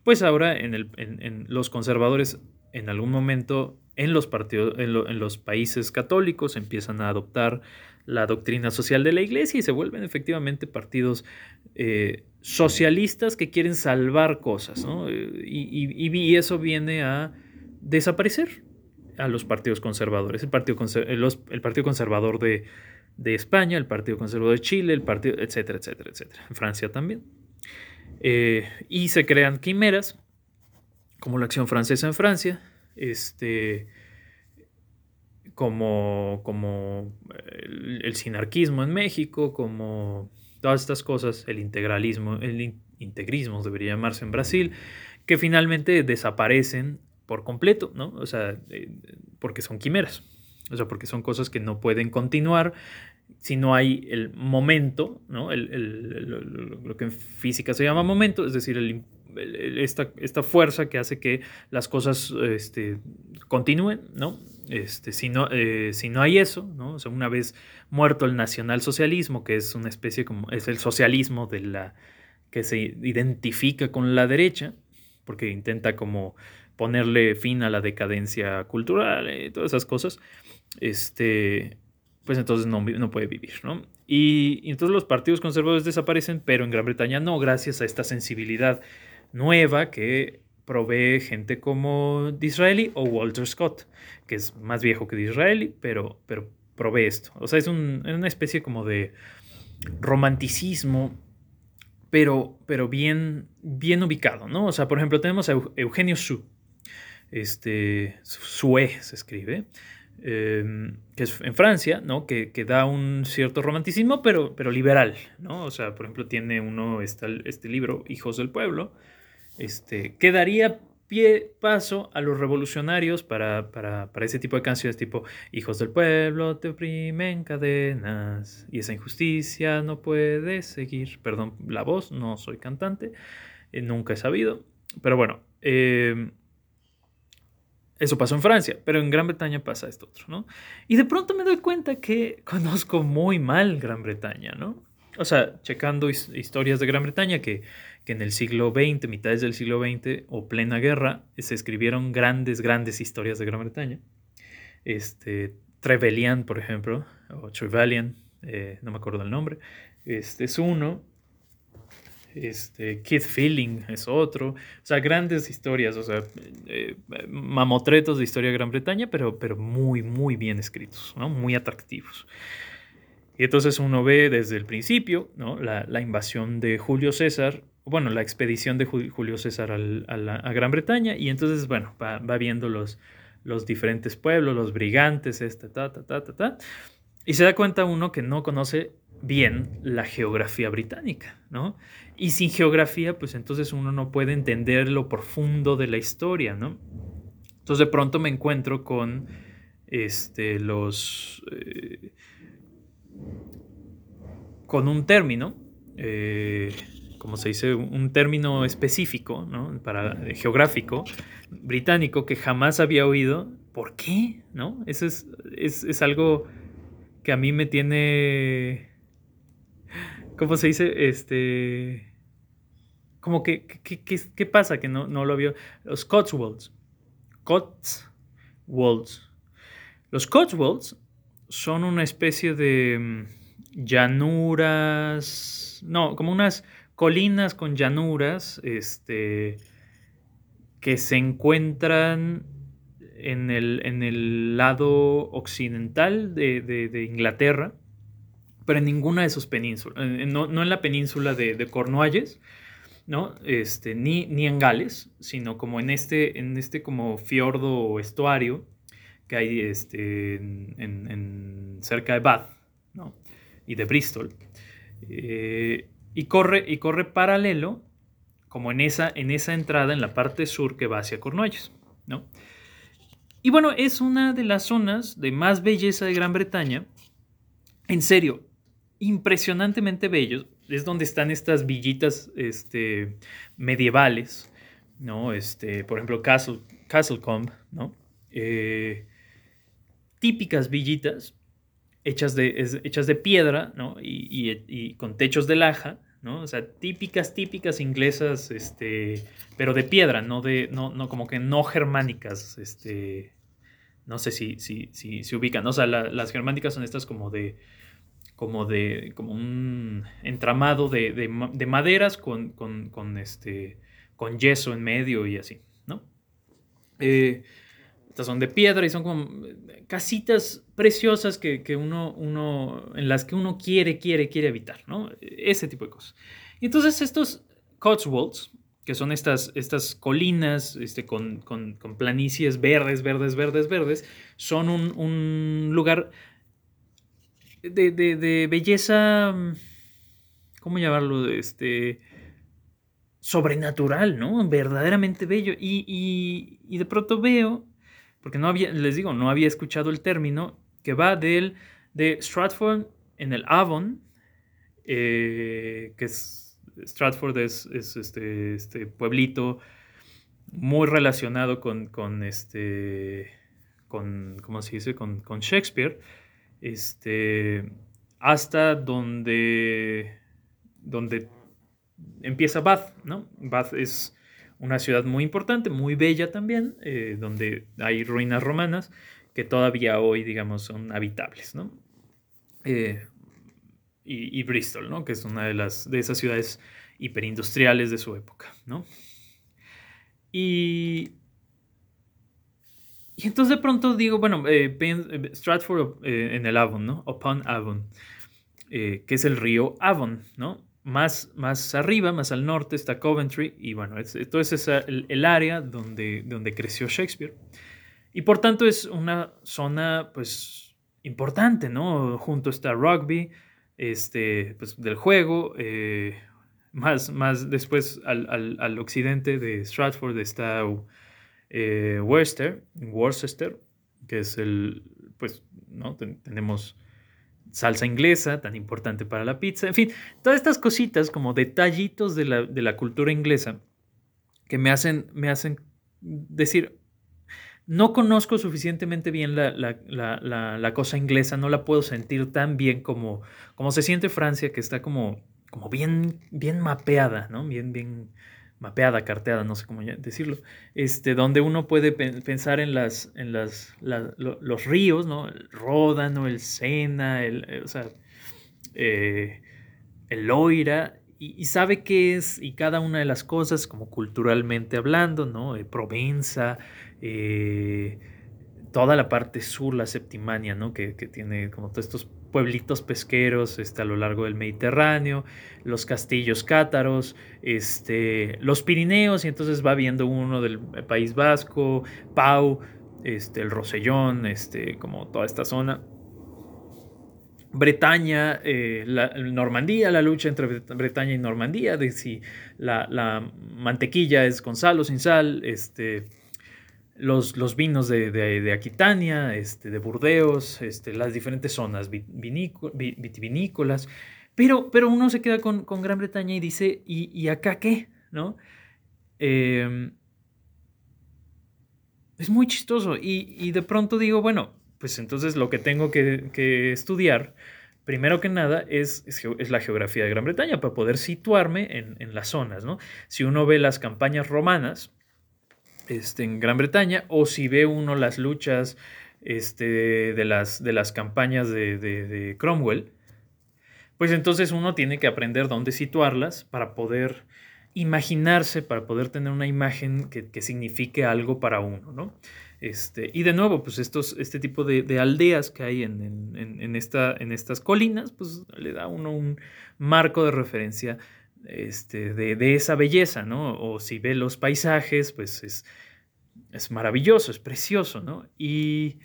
Pues ahora en, los conservadores, en algún momento, en los, partidos, en, los países católicos, empiezan a adoptar la doctrina social de la iglesia y se vuelven efectivamente partidos eh, socialistas que quieren salvar cosas, ¿no? y, eso viene a desaparecer a los partidos conservadores. El Partido, el partido Conservador de, España, el Partido Conservador de Chile, el Partido, etcétera, etcétera, etcétera. En Francia también. Eh, y se crean quimeras, como la acción francesa en Francia, este, como, como el, sinarquismo en México, como todas estas cosas, el integralismo, el integrismo debería llamarse en Brasil, que finalmente desaparecen por completo, ¿no? O sea, eh, porque son quimeras. O sea, porque son cosas que no pueden continuar si no hay el momento, ¿no? lo que en física se llama momento, es decir, esta, esta, fuerza que hace que las cosas este, continúen, ¿no? Este, si, no, eh, si no hay eso, ¿no? O sea, una vez muerto el nacionalsocialismo, que es una especie como, es el socialismo de la, que se identifica con la derecha, porque intenta como ponerle fin a la decadencia cultural y todas esas cosas, este, pues entonces no, no puede vivir, ¿no? Y, entonces los partidos conservadores desaparecen, pero en Gran Bretaña no, gracias a esta sensibilidad nueva que provee gente como Disraeli o Walter Scott, que es más viejo que Disraeli, pero, pero provee esto. O sea, es, un, una especie como de romanticismo, pero, pero bien, bien ubicado, ¿no? O sea, por ejemplo, tenemos a Eugenio Su, este, Sue se escribe, em, que es en Francia, ¿no? Que, que, da un cierto romanticismo, pero, pero liberal, ¿no? O sea, por ejemplo, tiene uno este, este libro, Hijos del Pueblo, este, que daría pie paso a los revolucionarios para, para, para, ese tipo de canciones tipo Hijos del pueblo te oprimen cadenas y esa injusticia no puede seguir. Perdón la voz, no soy cantante, eh, nunca he sabido. Pero bueno, eh, eso pasó en Francia, pero en Gran Bretaña pasa esto otro, ¿no? Y de pronto me doy cuenta que conozco muy mal Gran Bretaña, ¿no? O sea, checando historias de Gran Bretaña que que en el siglo XX, mitades del siglo XX o plena guerra, se escribieron grandes, grandes historias de Gran Bretaña. Este, Trevelyan, por ejemplo, o Trevelyan, eh, no me acuerdo el nombre, este es uno. Este, Keith Feeling es otro. O sea, grandes historias, o sea, eh, mamotretos de historia de Gran Bretaña, pero, pero muy, muy bien escritos, ¿no? muy atractivos. Y entonces uno ve desde el principio ¿no? la, la invasión de Julio César bueno, la expedición de Julio César a, Gran Bretaña y entonces, bueno, va, viendo los, los diferentes pueblos, los brigantes, este, ta, ta, ta, ta, ta, y se da cuenta uno que no conoce bien la geografía británica, ¿no? Y sin geografía, pues entonces uno no puede entender lo profundo de la historia, ¿no? Entonces de pronto me encuentro con este, los... Eh, con un término, eh, como se dice, un término específico, ¿no? Para, geográfico, británico, que jamás había oído. ¿Por qué? ¿No? Eso es, es, algo que a mí me tiene... ¿Cómo se dice? Este... Como que, ¿qué pasa que no, no lo había? Los Cotswolds. Cotswolds. Los Cotswolds son una especie de mm, llanuras, no, como unas colinas con llanuras este, que se encuentran en el, en el lado occidental de, Inglaterra, pero en ninguna de sus penínsulas, no, en la península de, Cornualles, ¿no? Este, ni, en Gales, sino como en este, en este como fiordo o estuario que hay este, en, cerca de Bath y de Bristol. Eh, y corre, y corre paralelo, como en esa, en esa entrada en la parte sur que va hacia Cornualles. ¿no? Y bueno, es una de las zonas de más belleza de Gran Bretaña. En serio, impresionantemente bello. Es donde están estas villitas este, medievales, ¿no? Este, por ejemplo, Castle, Castlecombe, ¿no? Eh, típicas villitas hechas de, hechas de piedra, ¿no? Y, con techos de laja, ¿no? O sea, típicas, típicas inglesas, este, pero de piedra, no de, no, no, como que no germánicas, este, no sé si, si, si se ubican, o sea, las germánicas son estas como de, como de, como un entramado de, de, maderas con, con, con, este, con yeso en medio y así, ¿no? Eh, estas son de piedra y son como casitas preciosas que, uno, uno, en las que uno quiere, quiere, quiere evitar, ¿no? Ese tipo de cosas. Y entonces estos Cotswolds, que son estas, estas colinas este, con, con, planicies verdes, verdes, verdes, verdes, son un, lugar de, de, belleza, ¿cómo llamarlo? Este, sobrenatural, ¿no? Verdaderamente bello. Y, y de pronto veo porque no había, les digo, no había escuchado el término, que va del, de Stratford en el Avon, eh, que es, Stratford es, este, este, pueblito muy relacionado con, con este, con, ¿cómo se dice?, con, con Shakespeare, este, hasta donde, donde empieza Bath, ¿no? Bath es una ciudad muy importante, muy bella también, eh, donde hay ruinas romanas que todavía hoy, digamos, son habitables, ¿no? Eh, y, Bristol, ¿no? Que es una de, las, de esas ciudades hiperindustriales de su época, ¿no? Y, y entonces de pronto digo, bueno, eh, Stratford en el Avon, ¿no? Upon Avon, que es el río Avon, ¿no? Más, más arriba, más al norte está Coventry y bueno, esto es el, área donde, donde creció Shakespeare. Y por tanto es una zona pues importante, ¿no? Junto está rugby, este, pues, del juego, eh, más, más después al, al, occidente de Stratford está eh, Worcester, Worcester, que es el, pues, ¿no? tenemos salsa inglesa, tan importante para la pizza, en fin, todas estas cositas como detallitos de la, cultura inglesa que me hacen, me hacen decir, no conozco suficientemente bien la, cosa inglesa, no la puedo sentir tan bien como, como se siente Francia, que está como, como bien, bien mapeada, ¿no? Bien, bien mapeada, carteada, no sé cómo decirlo, este, donde uno puede pensar en, las, en las, los ríos, ¿no? El Ródano, el Sena, el, eh, o sea, eh, el Loira, y, sabe qué es y cada una de las cosas, como culturalmente hablando, ¿no? Eh, Provenza, toda la parte sur, la Septimania, ¿no? Que, que tiene como todos estos pueblitos pesqueros este, a lo largo del Mediterráneo, los castillos cátaros, este, los Pirineos, y entonces va viendo uno del País Vasco, Pau, este, el Rosellón, este, como toda esta zona. Bretaña, eh, la, Normandía, la lucha entre Bretaña y Normandía, de si la, la mantequilla es con sal o sin sal, este, los, vinos de, Aquitania, este, de Burdeos, este, las diferentes zonas vitivinícolas, pero, pero uno se queda con, Gran Bretaña y dice, ¿y, acá qué? ¿No? Em, es muy chistoso y, de pronto digo, bueno, pues entonces lo que tengo que, estudiar, primero que nada, es, es, la geografía de Gran Bretaña para poder situarme en, en las zonas, ¿no? Si uno ve las campañas romanas, este, en Gran Bretaña, o si ve uno las luchas este, de, las, de las campañas de, Cromwell, pues entonces uno tiene que aprender dónde situarlas para poder imaginarse, para poder tener una imagen que, signifique algo para uno, ¿no? Este, y de nuevo, pues estos, este tipo de, aldeas que hay en, esta, en estas colinas, pues le da uno un marco de referencia este, de, esa belleza, ¿no? O si ve los paisajes, pues es, es maravilloso, es precioso, ¿no? Y,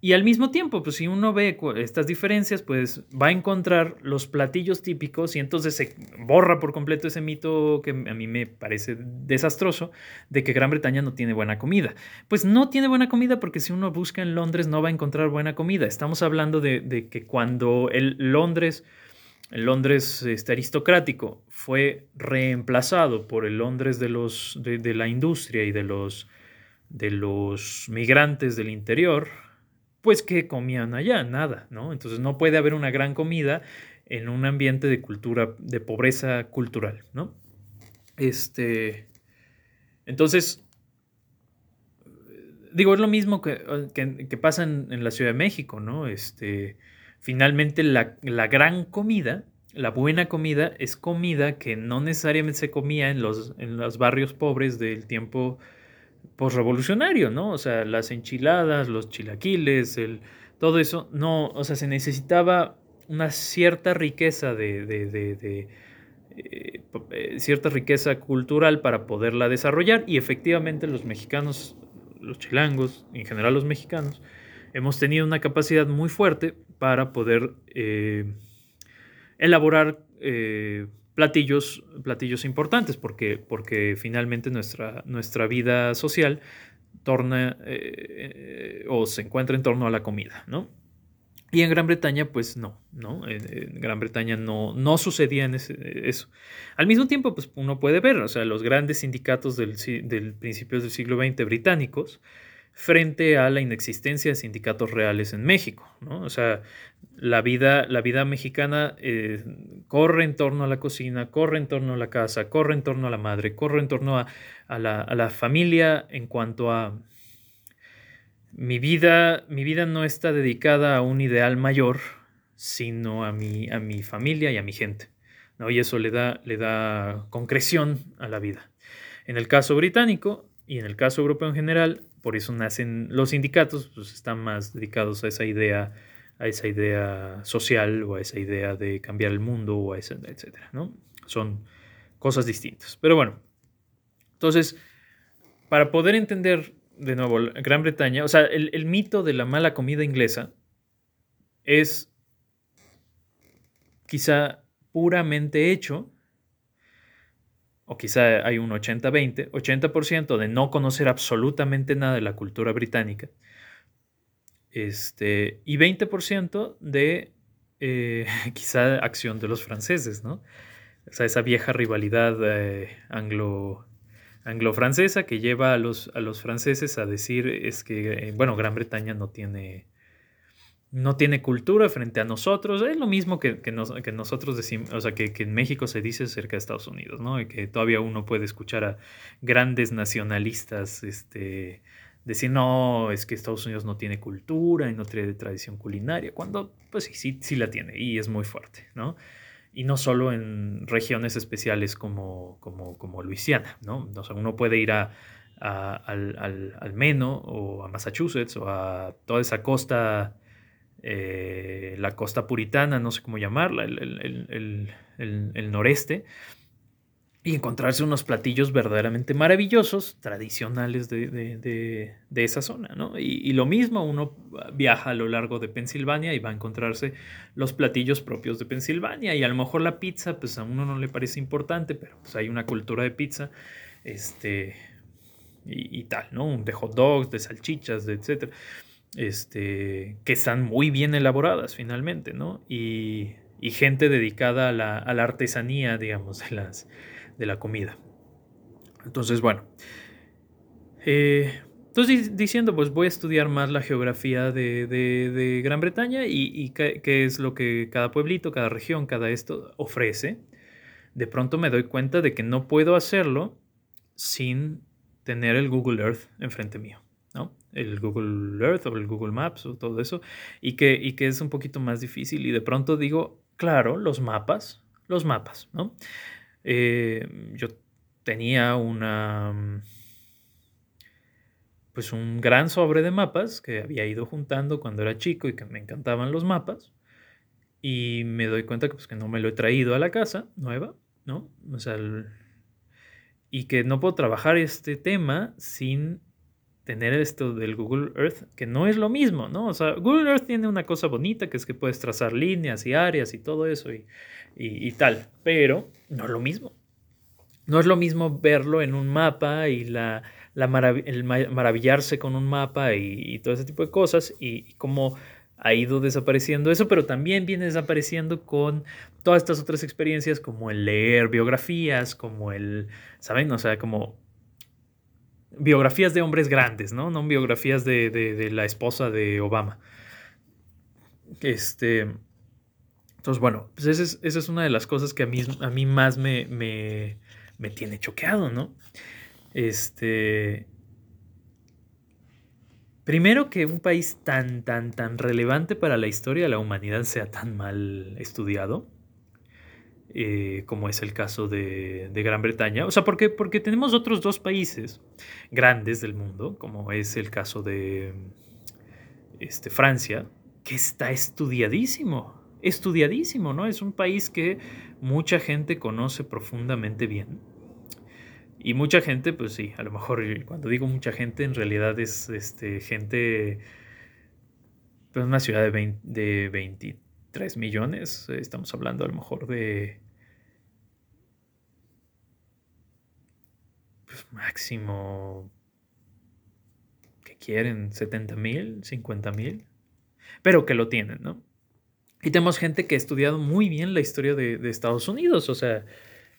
y, al mismo tiempo, pues si uno ve estas diferencias, pues va a encontrar los platillos típicos y entonces se borra por completo ese mito que a mí me parece desastroso de que Gran Bretaña no tiene buena comida. Pues no tiene buena comida porque si uno busca en Londres no va a encontrar buena comida. Estamos hablando de, de que cuando el Londres el Londres este, aristocrático fue reemplazado por el Londres de, los, de, la industria y de los, de los migrantes del interior, pues ¿qué comían allá? Nada, ¿no? Entonces no puede haber una gran comida en un ambiente de cultura, de pobreza cultural, ¿no? Este, entonces, digo, es lo mismo que, que, pasa en, la Ciudad de México, ¿no? Este, finalmente la, gran comida, la buena comida, es comida que no necesariamente se comía en los, en los barrios pobres del tiempo postrevolucionario, ¿no? O sea, las enchiladas, los chilaquiles, el, todo eso, no, o sea, se necesitaba una cierta riqueza de, de, eh, eh, cierta riqueza cultural para poderla desarrollar y efectivamente los mexicanos, los chilangos, en general los mexicanos, hemos tenido una capacidad muy fuerte para poder eh, elaborar eh, platillos, platillos importantes, porque, porque finalmente nuestra, nuestra vida social torna eh, o se encuentra en torno a la comida, ¿no? Y en Gran Bretaña, pues no, ¿no? En, Gran Bretaña no, no sucedía eso. Al mismo tiempo, pues uno puede ver, o sea, los grandes sindicatos del, del principios del siglo XX británicos, frente a la inexistencia de sindicatos reales en México. ¿no? O sea, la vida, la vida mexicana eh, corre en torno a la cocina, corre en torno a la casa, corre en torno a la madre, corre en torno a, la, familia en cuanto a mi vida, mi vida no está dedicada a un ideal mayor, sino a mi, a mi familia y a mi gente. ¿no? Y eso le da, le da concreción a la vida. En el caso británico y en el caso europeo en general, por eso nacen los sindicatos, pues están más dedicados a esa idea a esa idea social o a esa idea de cambiar el mundo o a esa, etcétera, ¿no? Son cosas distintas. Pero bueno, entonces, para poder entender de nuevo Gran Bretaña, o sea, el, el mito de la mala comida inglesa es quizá puramente hecho, o quizá hay un 80-20, 80%, de no conocer absolutamente nada de la cultura británica este, y 20% de eh, quizá acción de los franceses, ¿no? O sea, esa vieja rivalidad eh, anglo, anglo-francesa que lleva a los, a los franceses a decir es que, eh, bueno, Gran Bretaña no tiene, no tiene cultura frente a nosotros. Es lo mismo que, que, nosotros decimos, o sea, que, que, en México se dice acerca de Estados Unidos, ¿no? Y que todavía uno puede escuchar a grandes nacionalistas, este decir, no, es que Estados Unidos no tiene cultura y no tiene tradición culinaria, cuando pues sí, sí, sí la tiene y es muy fuerte, ¿no? Y no solo en regiones especiales como, como, como Luisiana, ¿no? O sea, uno puede ir a, al, al, al, Meno o a Massachusetts o a toda esa costa, eh, la costa puritana, no sé cómo llamarla, el, el, el, noreste, y encontrarse unos platillos verdaderamente maravillosos, tradicionales de, esa zona, ¿no? Y, lo mismo, uno viaja a lo largo de Pensilvania y va a encontrarse los platillos propios de Pensilvania, y a lo mejor la pizza, pues a uno no le parece importante, pero pues hay una cultura de pizza, este, y, tal, ¿no? De hot dogs, de salchichas, de etcétera, este, que están muy bien elaboradas finalmente, ¿no? Y, gente dedicada a la, a la artesanía, digamos, de las de la comida. Entonces, bueno. Eh, entonces diciendo, pues voy a estudiar más la geografía de, Gran Bretaña y, qué, es lo que cada pueblito, cada región, cada esto ofrece. De pronto me doy cuenta de que no puedo hacerlo sin tener el Google Earth enfrente mío. El Google Earth o el Google Maps o todo eso, y que, y que es un poquito más difícil. Y de pronto digo, claro, los mapas, los mapas, ¿no? Eh, yo tenía una pues un gran sobre de mapas que había ido juntando cuando era chico y que me encantaban los mapas y me doy cuenta que pues que no me lo he traído a la casa nueva, ¿no? O sea, y que no puedo trabajar este tema sin tener esto del Google Earth, que no es lo mismo, ¿no? O sea, Google Earth tiene una cosa bonita, que es que puedes trazar líneas y áreas y todo eso y, y, tal, pero no es lo mismo. No es lo mismo verlo en un mapa y la, la el maravillarse con un mapa y, todo ese tipo de cosas y, cómo ha ido desapareciendo eso, pero también viene desapareciendo con todas estas otras experiencias como el leer biografías, como el, ¿saben? O sea, como biografías de hombres grandes, ¿no? No biografías de, la esposa de Obama. Este. Entonces, bueno, pues esa es, una de las cosas que a mí, a mí más me, me, me tiene choqueado, ¿no? Este. Primero que un país tan, tan, tan relevante para la historia de la humanidad sea tan mal estudiado. Eh, como es el caso de, Gran Bretaña. O sea, porque, porque tenemos otros dos países grandes del mundo, como es el caso de este, Francia, que está estudiadísimo, estudiadísimo, ¿no? Es un país que mucha gente conoce profundamente bien. Y mucha gente, pues sí, a lo mejor cuando digo mucha gente, en realidad es este, gente, pues una ciudad de, de 23 millones, estamos hablando a lo mejor de pues, máximo, que quieren? 70 mil, 50 mil, pero que lo tienen, ¿no? Y tenemos gente que ha estudiado muy bien la historia de, Estados Unidos, o sea,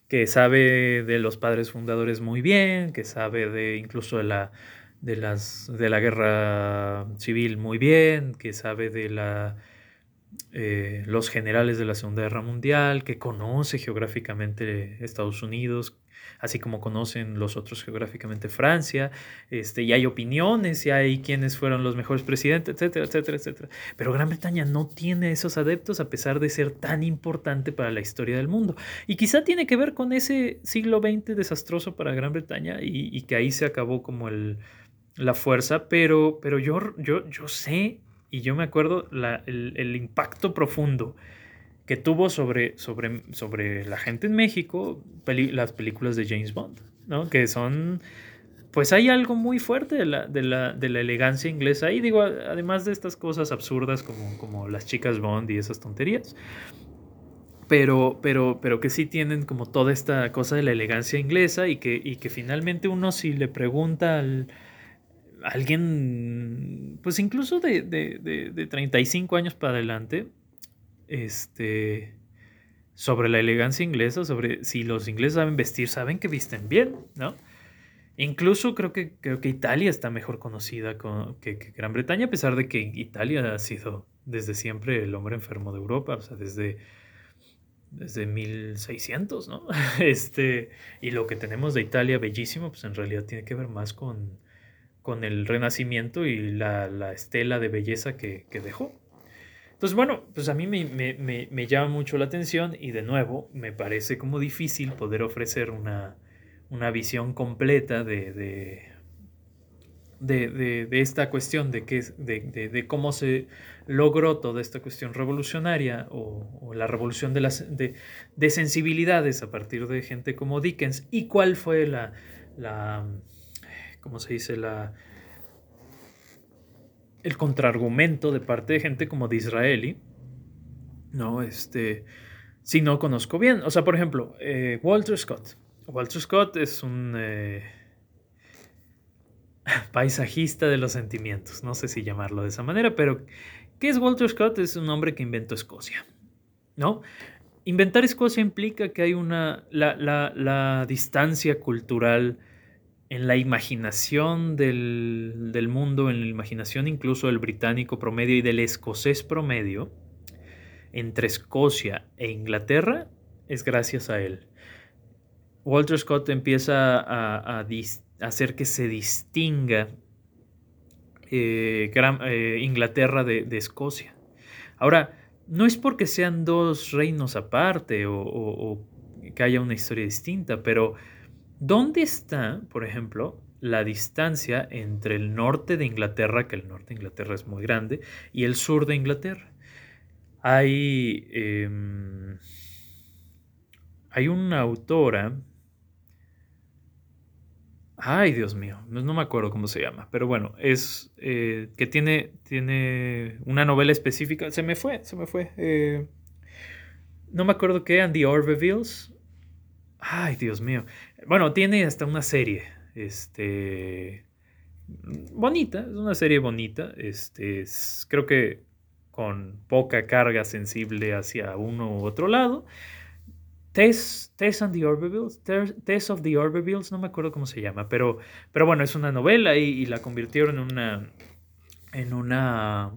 que sabe de los padres fundadores muy bien, que sabe de incluso de la, de las, de la guerra civil muy bien, que sabe de la eh, los generales de la Segunda Guerra Mundial, que conoce geográficamente Estados Unidos, así como conocen los otros geográficamente Francia, este, y hay opiniones, y hay quienes fueron los mejores presidentes, etcétera, etcétera, etcétera. Pero Gran Bretaña no tiene esos adeptos a pesar de ser tan importante para la historia del mundo. Y quizá tiene que ver con ese siglo XX desastroso para Gran Bretaña y, que ahí se acabó como el, la fuerza, pero, pero yo, yo, yo sé y yo me acuerdo el, impacto profundo que tuvo sobre, sobre, sobre la gente en México las películas de James Bond, ¿no? Que son, pues hay algo muy fuerte de la, de la, de la elegancia inglesa y digo, además de estas cosas absurdas como, como las chicas Bond y esas tonterías. Pero, pero, pero que sí tienen como toda esta cosa de la elegancia inglesa y que, y que finalmente uno si le pregunta al, alguien, pues incluso de, de, de, 35 años para adelante, este, sobre la elegancia inglesa, sobre si los ingleses saben vestir, saben que visten bien, ¿no? Incluso creo que, creo que Italia está mejor conocida que, que, Gran Bretaña, a pesar de que Italia ha sido desde siempre el hombre enfermo de Europa, o sea, desde, desde 1600, ¿no? Este, y lo que tenemos de Italia bellísimo, pues en realidad tiene que ver más con, con el renacimiento y la, estela de belleza que, dejó. Entonces, bueno, pues a mí me, llama mucho la atención y de nuevo me parece como difícil poder ofrecer una, visión completa de, de, esta cuestión de, que, de, cómo se logró toda esta cuestión revolucionaria o, la revolución de, las, de, sensibilidades a partir de gente como Dickens y cuál fue la, la ¿cómo se dice? La, el contraargumento de parte de gente como Disraeli, ¿no? Este, si no conozco bien. O sea, por ejemplo, eh, Walter Scott. Walter Scott es un eh, paisajista de los sentimientos, no sé si llamarlo de esa manera, pero ¿qué es Walter Scott? Es un hombre que inventó Escocia, ¿no? Inventar Escocia implica que hay una, la, la distancia cultural en la imaginación del, mundo, en la imaginación incluso del británico promedio y del escocés promedio, entre Escocia e Inglaterra, es gracias a él. Walter Scott empieza a, hacer que se distinga eh, eh, Inglaterra de, Escocia. Ahora, no es porque sean dos reinos aparte o que haya una historia distinta, pero ¿Dónde está, por ejemplo, la distancia entre el norte de Inglaterra, que el norte de Inglaterra es muy grande, y el sur de Inglaterra? Hay, em, hay una autora, ay Dios mío, no, me acuerdo cómo se llama, pero bueno, es eh, que tiene, tiene una novela específica, se me fue, se me fue. Eh, no me acuerdo qué, Andy Orbevilles. Ay, Dios mío. Bueno, tiene hasta una serie. Este. Bonita, es una serie bonita. Este, creo que con poca carga sensible hacia uno u otro lado. Tess, and the Orbevilles, Tess of the Orbevilles, no me acuerdo cómo se llama, pero, pero bueno, es una novela y, y la convirtieron en una, en una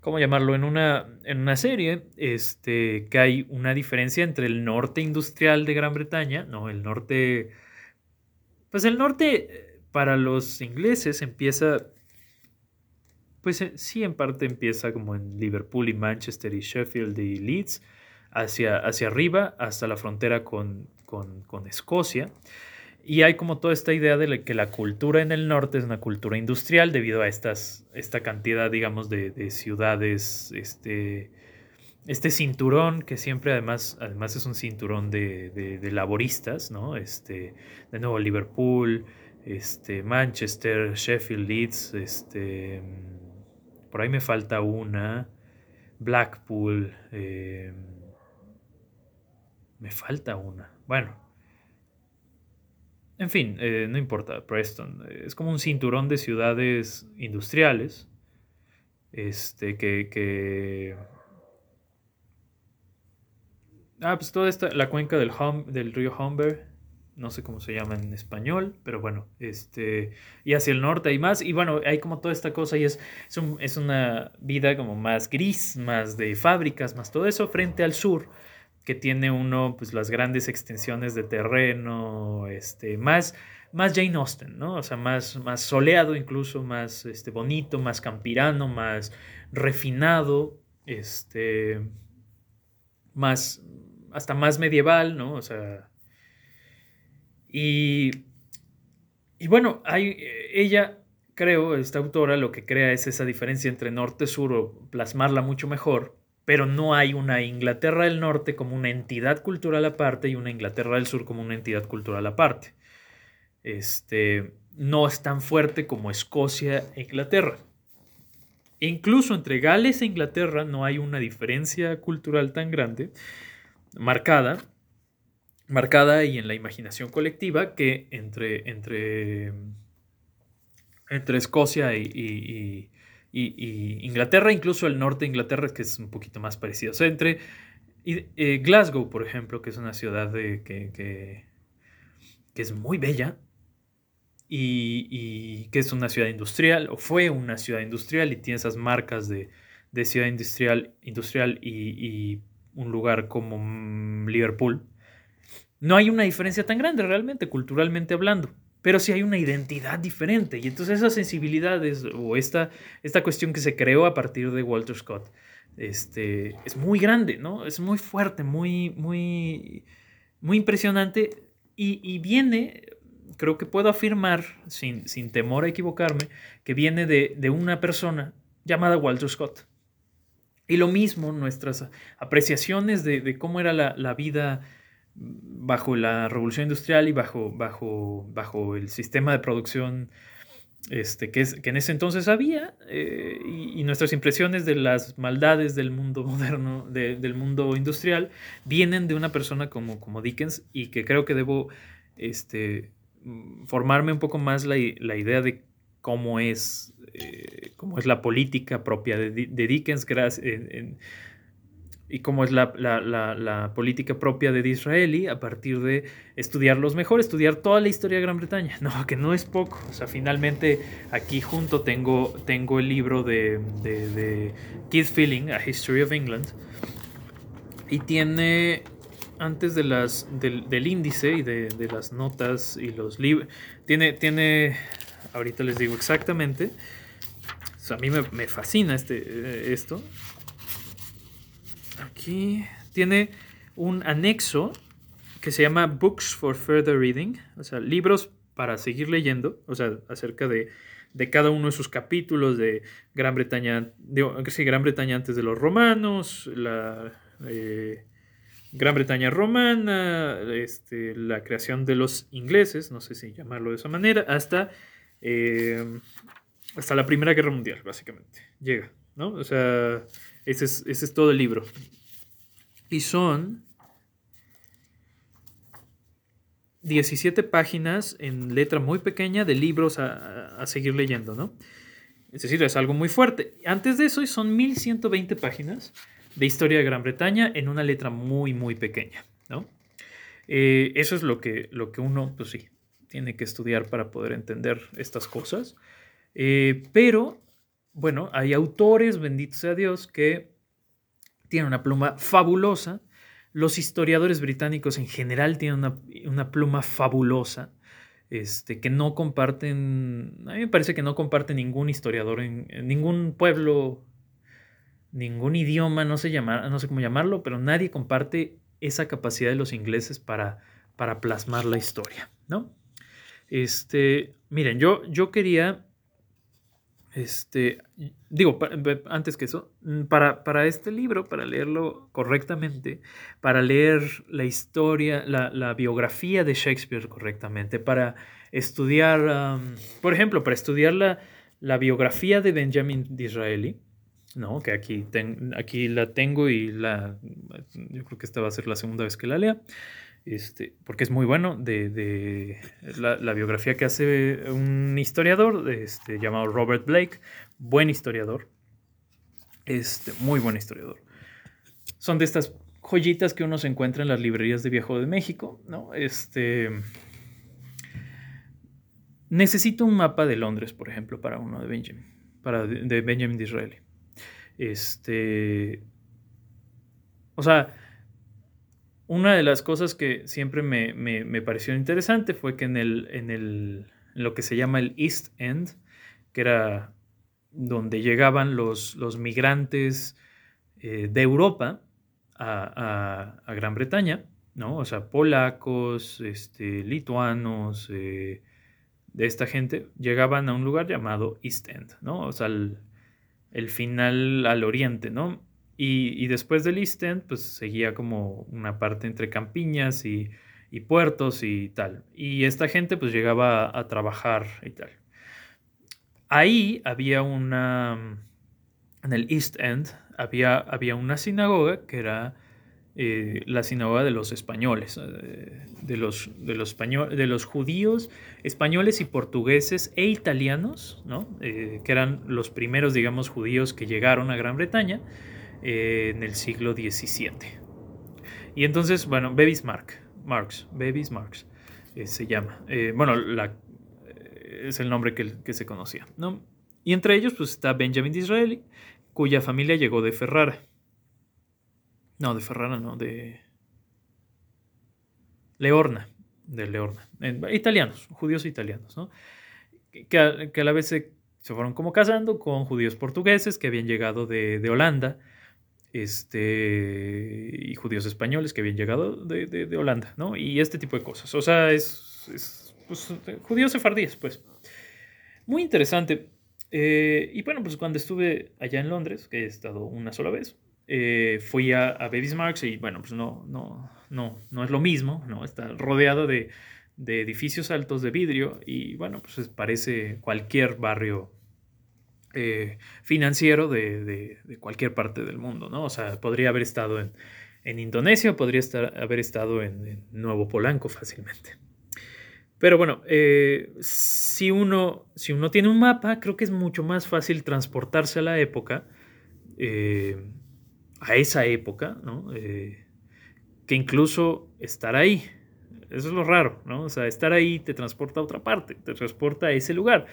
¿cómo llamarlo? En una, en una serie, este, que hay una diferencia entre el norte industrial de Gran Bretaña, no, el norte, pues el norte eh, para los ingleses empieza, pues eh, sí, en parte empieza como en Liverpool y Manchester y Sheffield y Leeds, hacia, hacia arriba, hasta la frontera con, con, con Escocia. Y hay como toda esta idea de que la cultura en el norte es una cultura industrial debido a estas, esta cantidad, digamos, de, ciudades, este, este cinturón que siempre además, además es un cinturón de, laboristas, ¿no? Este, de nuevo Liverpool, este, Manchester, Sheffield, Leeds, este, por ahí me falta una, Blackpool, eh, me falta una. Bueno, en fin, eh, no importa, Preston. Eh, es como un cinturón de ciudades industriales. Este, que. Ah, pues toda esta. La cuenca del, del río Humber. no sé cómo se llama en español, pero bueno, este, y hacia el norte hay más, y bueno, hay como toda esta cosa y es, es, una vida como más gris, más de fábricas, más todo eso, frente al sur, que tiene uno, pues las grandes extensiones de terreno, este, más, más Jane Austen, ¿no? O sea, más, más soleado incluso, más este, bonito, más campirano, más refinado, este, más, hasta más medieval, ¿no? O sea, y, y bueno, hay, ella, creo, esta autora lo que crea es esa diferencia entre norte-sur o plasmarla mucho mejor, pero no hay una Inglaterra del Norte como una entidad cultural aparte y una Inglaterra del Sur como una entidad cultural aparte. Este, no es tan fuerte como Escocia e Inglaterra. E incluso entre Gales e Inglaterra no hay una diferencia cultural tan grande, marcada, marcada y en la imaginación colectiva que entre, entre, entre Escocia y, Inglaterra, incluso el norte de Inglaterra, que es un poquito más parecido. O sea, entre eh, Glasgow, por ejemplo, que es una ciudad de, que, que, es muy bella, y, que es una ciudad industrial, o fue una ciudad industrial, y tiene esas marcas de, ciudad industrial, industrial y, un lugar como Liverpool, no hay una diferencia tan grande realmente, culturalmente hablando, pero sí hay una identidad diferente. Y entonces esas sensibilidades o esta, esta cuestión que se creó a partir de Walter Scott este, es muy grande, ¿no? Es muy fuerte, muy, muy, muy impresionante y, viene, creo que puedo afirmar, sin, sin temor a equivocarme, que viene de, de una persona llamada Walter Scott. Y lo mismo, nuestras apreciaciones de, de cómo era la, la vida bajo la revolución industrial y bajo, bajo, bajo el sistema de producción este, que, es, que en ese entonces había, eh, y, nuestras impresiones de las maldades del mundo moderno, del mundo industrial, vienen de una persona como, como Dickens y que creo que debo este, formarme un poco más la, la idea de cómo es, eh, cómo es la política propia de, de Dickens, gracias, en, y cómo es la, política propia de Disraeli a partir de estudiarlos mejor, estudiar toda la historia de Gran Bretaña. No, que no es poco. O sea, finalmente aquí junto tengo, tengo el libro de, de, Keith Feeling, A History of England, y tiene, antes de las, del, índice y de, las notas y los libros, tiene, tiene, ahorita les digo exactamente, a mí me, me fascina este, eh, esto, aquí tiene un anexo que se llama Books for Further Reading, o sea, libros para seguir leyendo, o sea, acerca de, cada uno de sus capítulos de Gran Bretaña, de, Gran Bretaña antes de los romanos, la eh, Gran Bretaña romana, este, la creación de los ingleses, no sé si llamarlo de esa manera, hasta, eh, hasta la Primera Guerra Mundial, básicamente. Llega, ¿no? O sea, ese es, todo el libro. Y son 17 páginas en letra muy pequeña de libros a, seguir leyendo, ¿no? Es decir, es algo muy fuerte. Antes de eso son 1120 páginas de historia de Gran Bretaña en una letra muy, muy pequeña, ¿no? Eh, eso es lo que, lo que uno, pues sí, tiene que estudiar para poder entender estas cosas. Eh, pero bueno, hay autores, bendito sea Dios, que tienen una pluma fabulosa. Los historiadores británicos en general tienen una, pluma fabulosa. Este, que no comparten, a mí me parece que no comparte ningún historiador en, ningún pueblo, ningún idioma, no sé, no sé cómo llamarlo, pero nadie comparte esa capacidad de los ingleses para, para plasmar la historia, ¿no? Este, miren, yo, yo quería este, digo, antes que eso, mm, para, para, este libro, para leerlo correctamente, para leer la historia, la, biografía de Shakespeare correctamente, para estudiar, por ejemplo, para estudiar la, la, biografía de Benjamin Disraeli, ¿no? que aquí, aquí la tengo y la, yo creo que esta va a ser la segunda vez que la lea. Este, porque es muy bueno, de, la, biografía que hace un historiador este, llamado Robert Blake, buen historiador, este, muy buen historiador. Son de estas joyitas que uno se encuentra en las librerías de Viejo de México, ¿no? Este, necesito un mapa de Londres, por ejemplo, para uno de Benjamin, para de Benjamin Disraeli. Este, o sea, una de las cosas que siempre me, pareció interesante fue que en, el, en, el, lo que se llama el East End, que era donde llegaban los, los migrantes eh, de Europa a, Gran Bretaña, ¿no? O sea, polacos, este, lituanos, eh, de esta gente, llegaban a un lugar llamado East End, ¿no? O sea, el, el final al oriente, ¿no? Y, después del East End, pues seguía como una parte entre campiñas y, puertos y tal. Y esta gente pues llegaba a, trabajar y tal. Ahí había una, en el East End, había, había una sinagoga que era eh, la sinagoga de los españoles, eh, de, los, de, los de los judíos españoles y portugueses e italianos, ¿no? Eh, que eran los primeros, digamos, judíos que llegaron a Gran Bretaña en el siglo XVII. Y entonces, bueno, Bevis Mark, Marx, Bevis Marx eh, se llama. Eh, bueno, la, eh, es el nombre que, se conocía, ¿no? Y entre ellos, pues está Benjamin Disraeli, cuya familia llegó de Ferrara. No, de Ferrara, no, de Leorna, de Leorna. italianos, judíos italianos, ¿no? Que, a, la vez se, fueron como casando con judíos portugueses que habían llegado de, de Holanda este, y judíos españoles que habían llegado de, Holanda, ¿no? Y este tipo de cosas. O sea, es, pues, judíos sefardíes, pues. Muy interesante. Eh, y bueno, pues cuando estuve allá en Londres, que he estado una sola vez, eh, fui a, a Baby's Marks y bueno, pues no, no, no, no es lo mismo, ¿no? Está rodeado de, de edificios altos de vidrio y bueno, pues parece cualquier barrio eh, financiero de, cualquier parte del mundo, ¿no? O sea, podría haber estado en, Indonesia, podría haber estado en, Nuevo Polanco fácilmente. Pero bueno, eh, si, uno, si uno tiene un mapa, creo que es mucho más fácil transportarse a la época, eh, a esa época, ¿no? que incluso estar ahí. Eso es lo raro, ¿no? O sea, estar ahí te transporta a otra parte, te transporta a ese lugar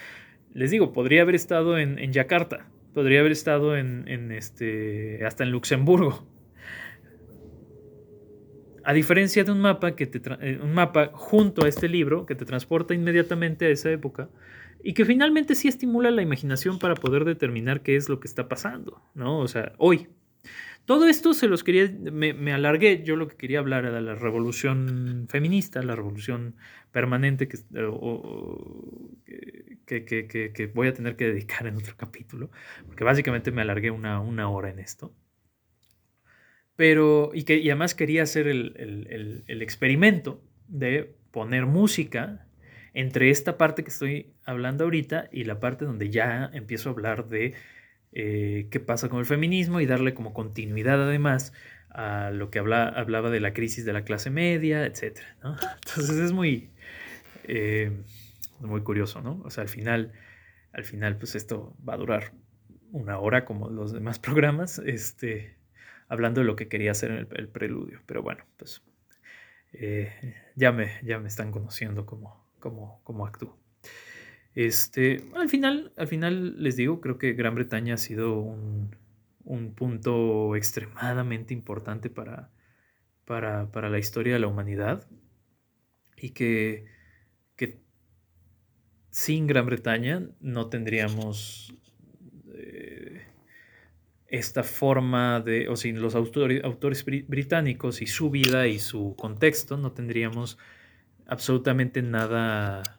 les digo, podría haber estado en, Yakarta, podría haber estado en, este, hasta en Luxemburgo. A diferencia de un mapa, que te eh, un mapa junto a este libro que te transporta inmediatamente a esa época y que finalmente sí estimula la imaginación para poder determinar qué es lo que está pasando, ¿no? O sea, hoy, todo esto se los quería, me, alargué, yo lo que quería hablar era de la revolución feminista, la revolución permanente que, que, voy a tener que dedicar en otro capítulo, porque básicamente me alargué una, una hora en esto. Pero, y, que, y además quería hacer el, el experimento de poner música entre esta parte que estoy hablando ahorita y la parte donde ya empiezo a hablar de eh, qué pasa con el feminismo y darle como continuidad además a lo que habla, hablaba de la crisis de la clase media, etc. Entonces es muy, eh, muy curioso, ¿no? O sea, al final, al final, pues esto va a durar una hora como los demás programas, este, hablando de lo que quería hacer en el, preludio. Pero bueno, pues eh, ya, me, ya me están conociendo como, como, como actúo. Este, al final, al final les digo, creo que Gran Bretaña ha sido un, punto extremadamente importante para, para, la historia de la humanidad. Y que, que sin Gran Bretaña no tendríamos eh, esta forma de, o sin los autores, británicos y su vida y su contexto, no tendríamos absolutamente nada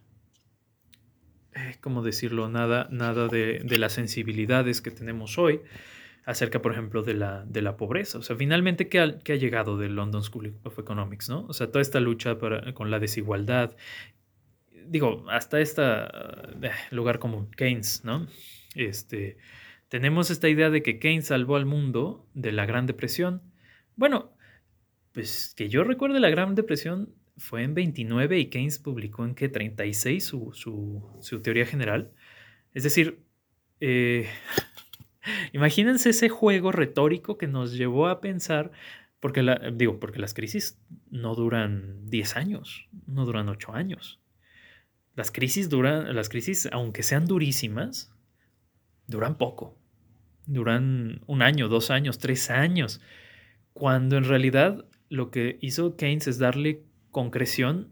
¿cómo decirlo? Nada, nada de, las sensibilidades que tenemos hoy acerca, por ejemplo, de la, de la pobreza. O sea, finalmente, ¿qué ha, llegado del London School of Economics? ¿no? O sea, toda esta lucha con la desigualdad. Digo, hasta este lugar común, Keynes, ¿no? Este, tenemos esta idea de que Keynes salvó al mundo de la Gran Depresión. Bueno, pues que yo recuerde la Gran Depresión fue en 29 y Keynes publicó en que 36 su, su, teoría general. Es decir, eh, imagínense ese juego retórico que nos llevó a pensar, porque, digo, porque las crisis no duran 10 años, no duran 8 años. Las crisis duran, las crisis, aunque sean durísimas, duran poco. Duran un año, dos años, tres años. Cuando en realidad lo que hizo Keynes es darle concreción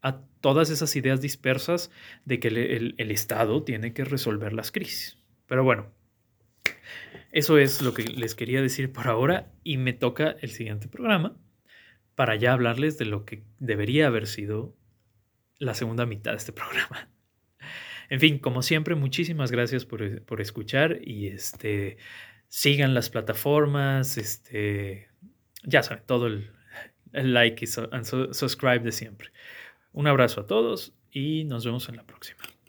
a todas esas ideas dispersas de que el, Estado tiene que resolver las crisis. Pero bueno, eso es lo que les quería decir por ahora y me toca el siguiente programa para ya hablarles de lo que debería haber sido la segunda mitad de este programa. En fin, como siempre, muchísimas gracias por, escuchar y este, sigan las plataformas, este, ya saben, todo el, like y subscribe de siempre. Un abrazo a todos y nos vemos en la próxima.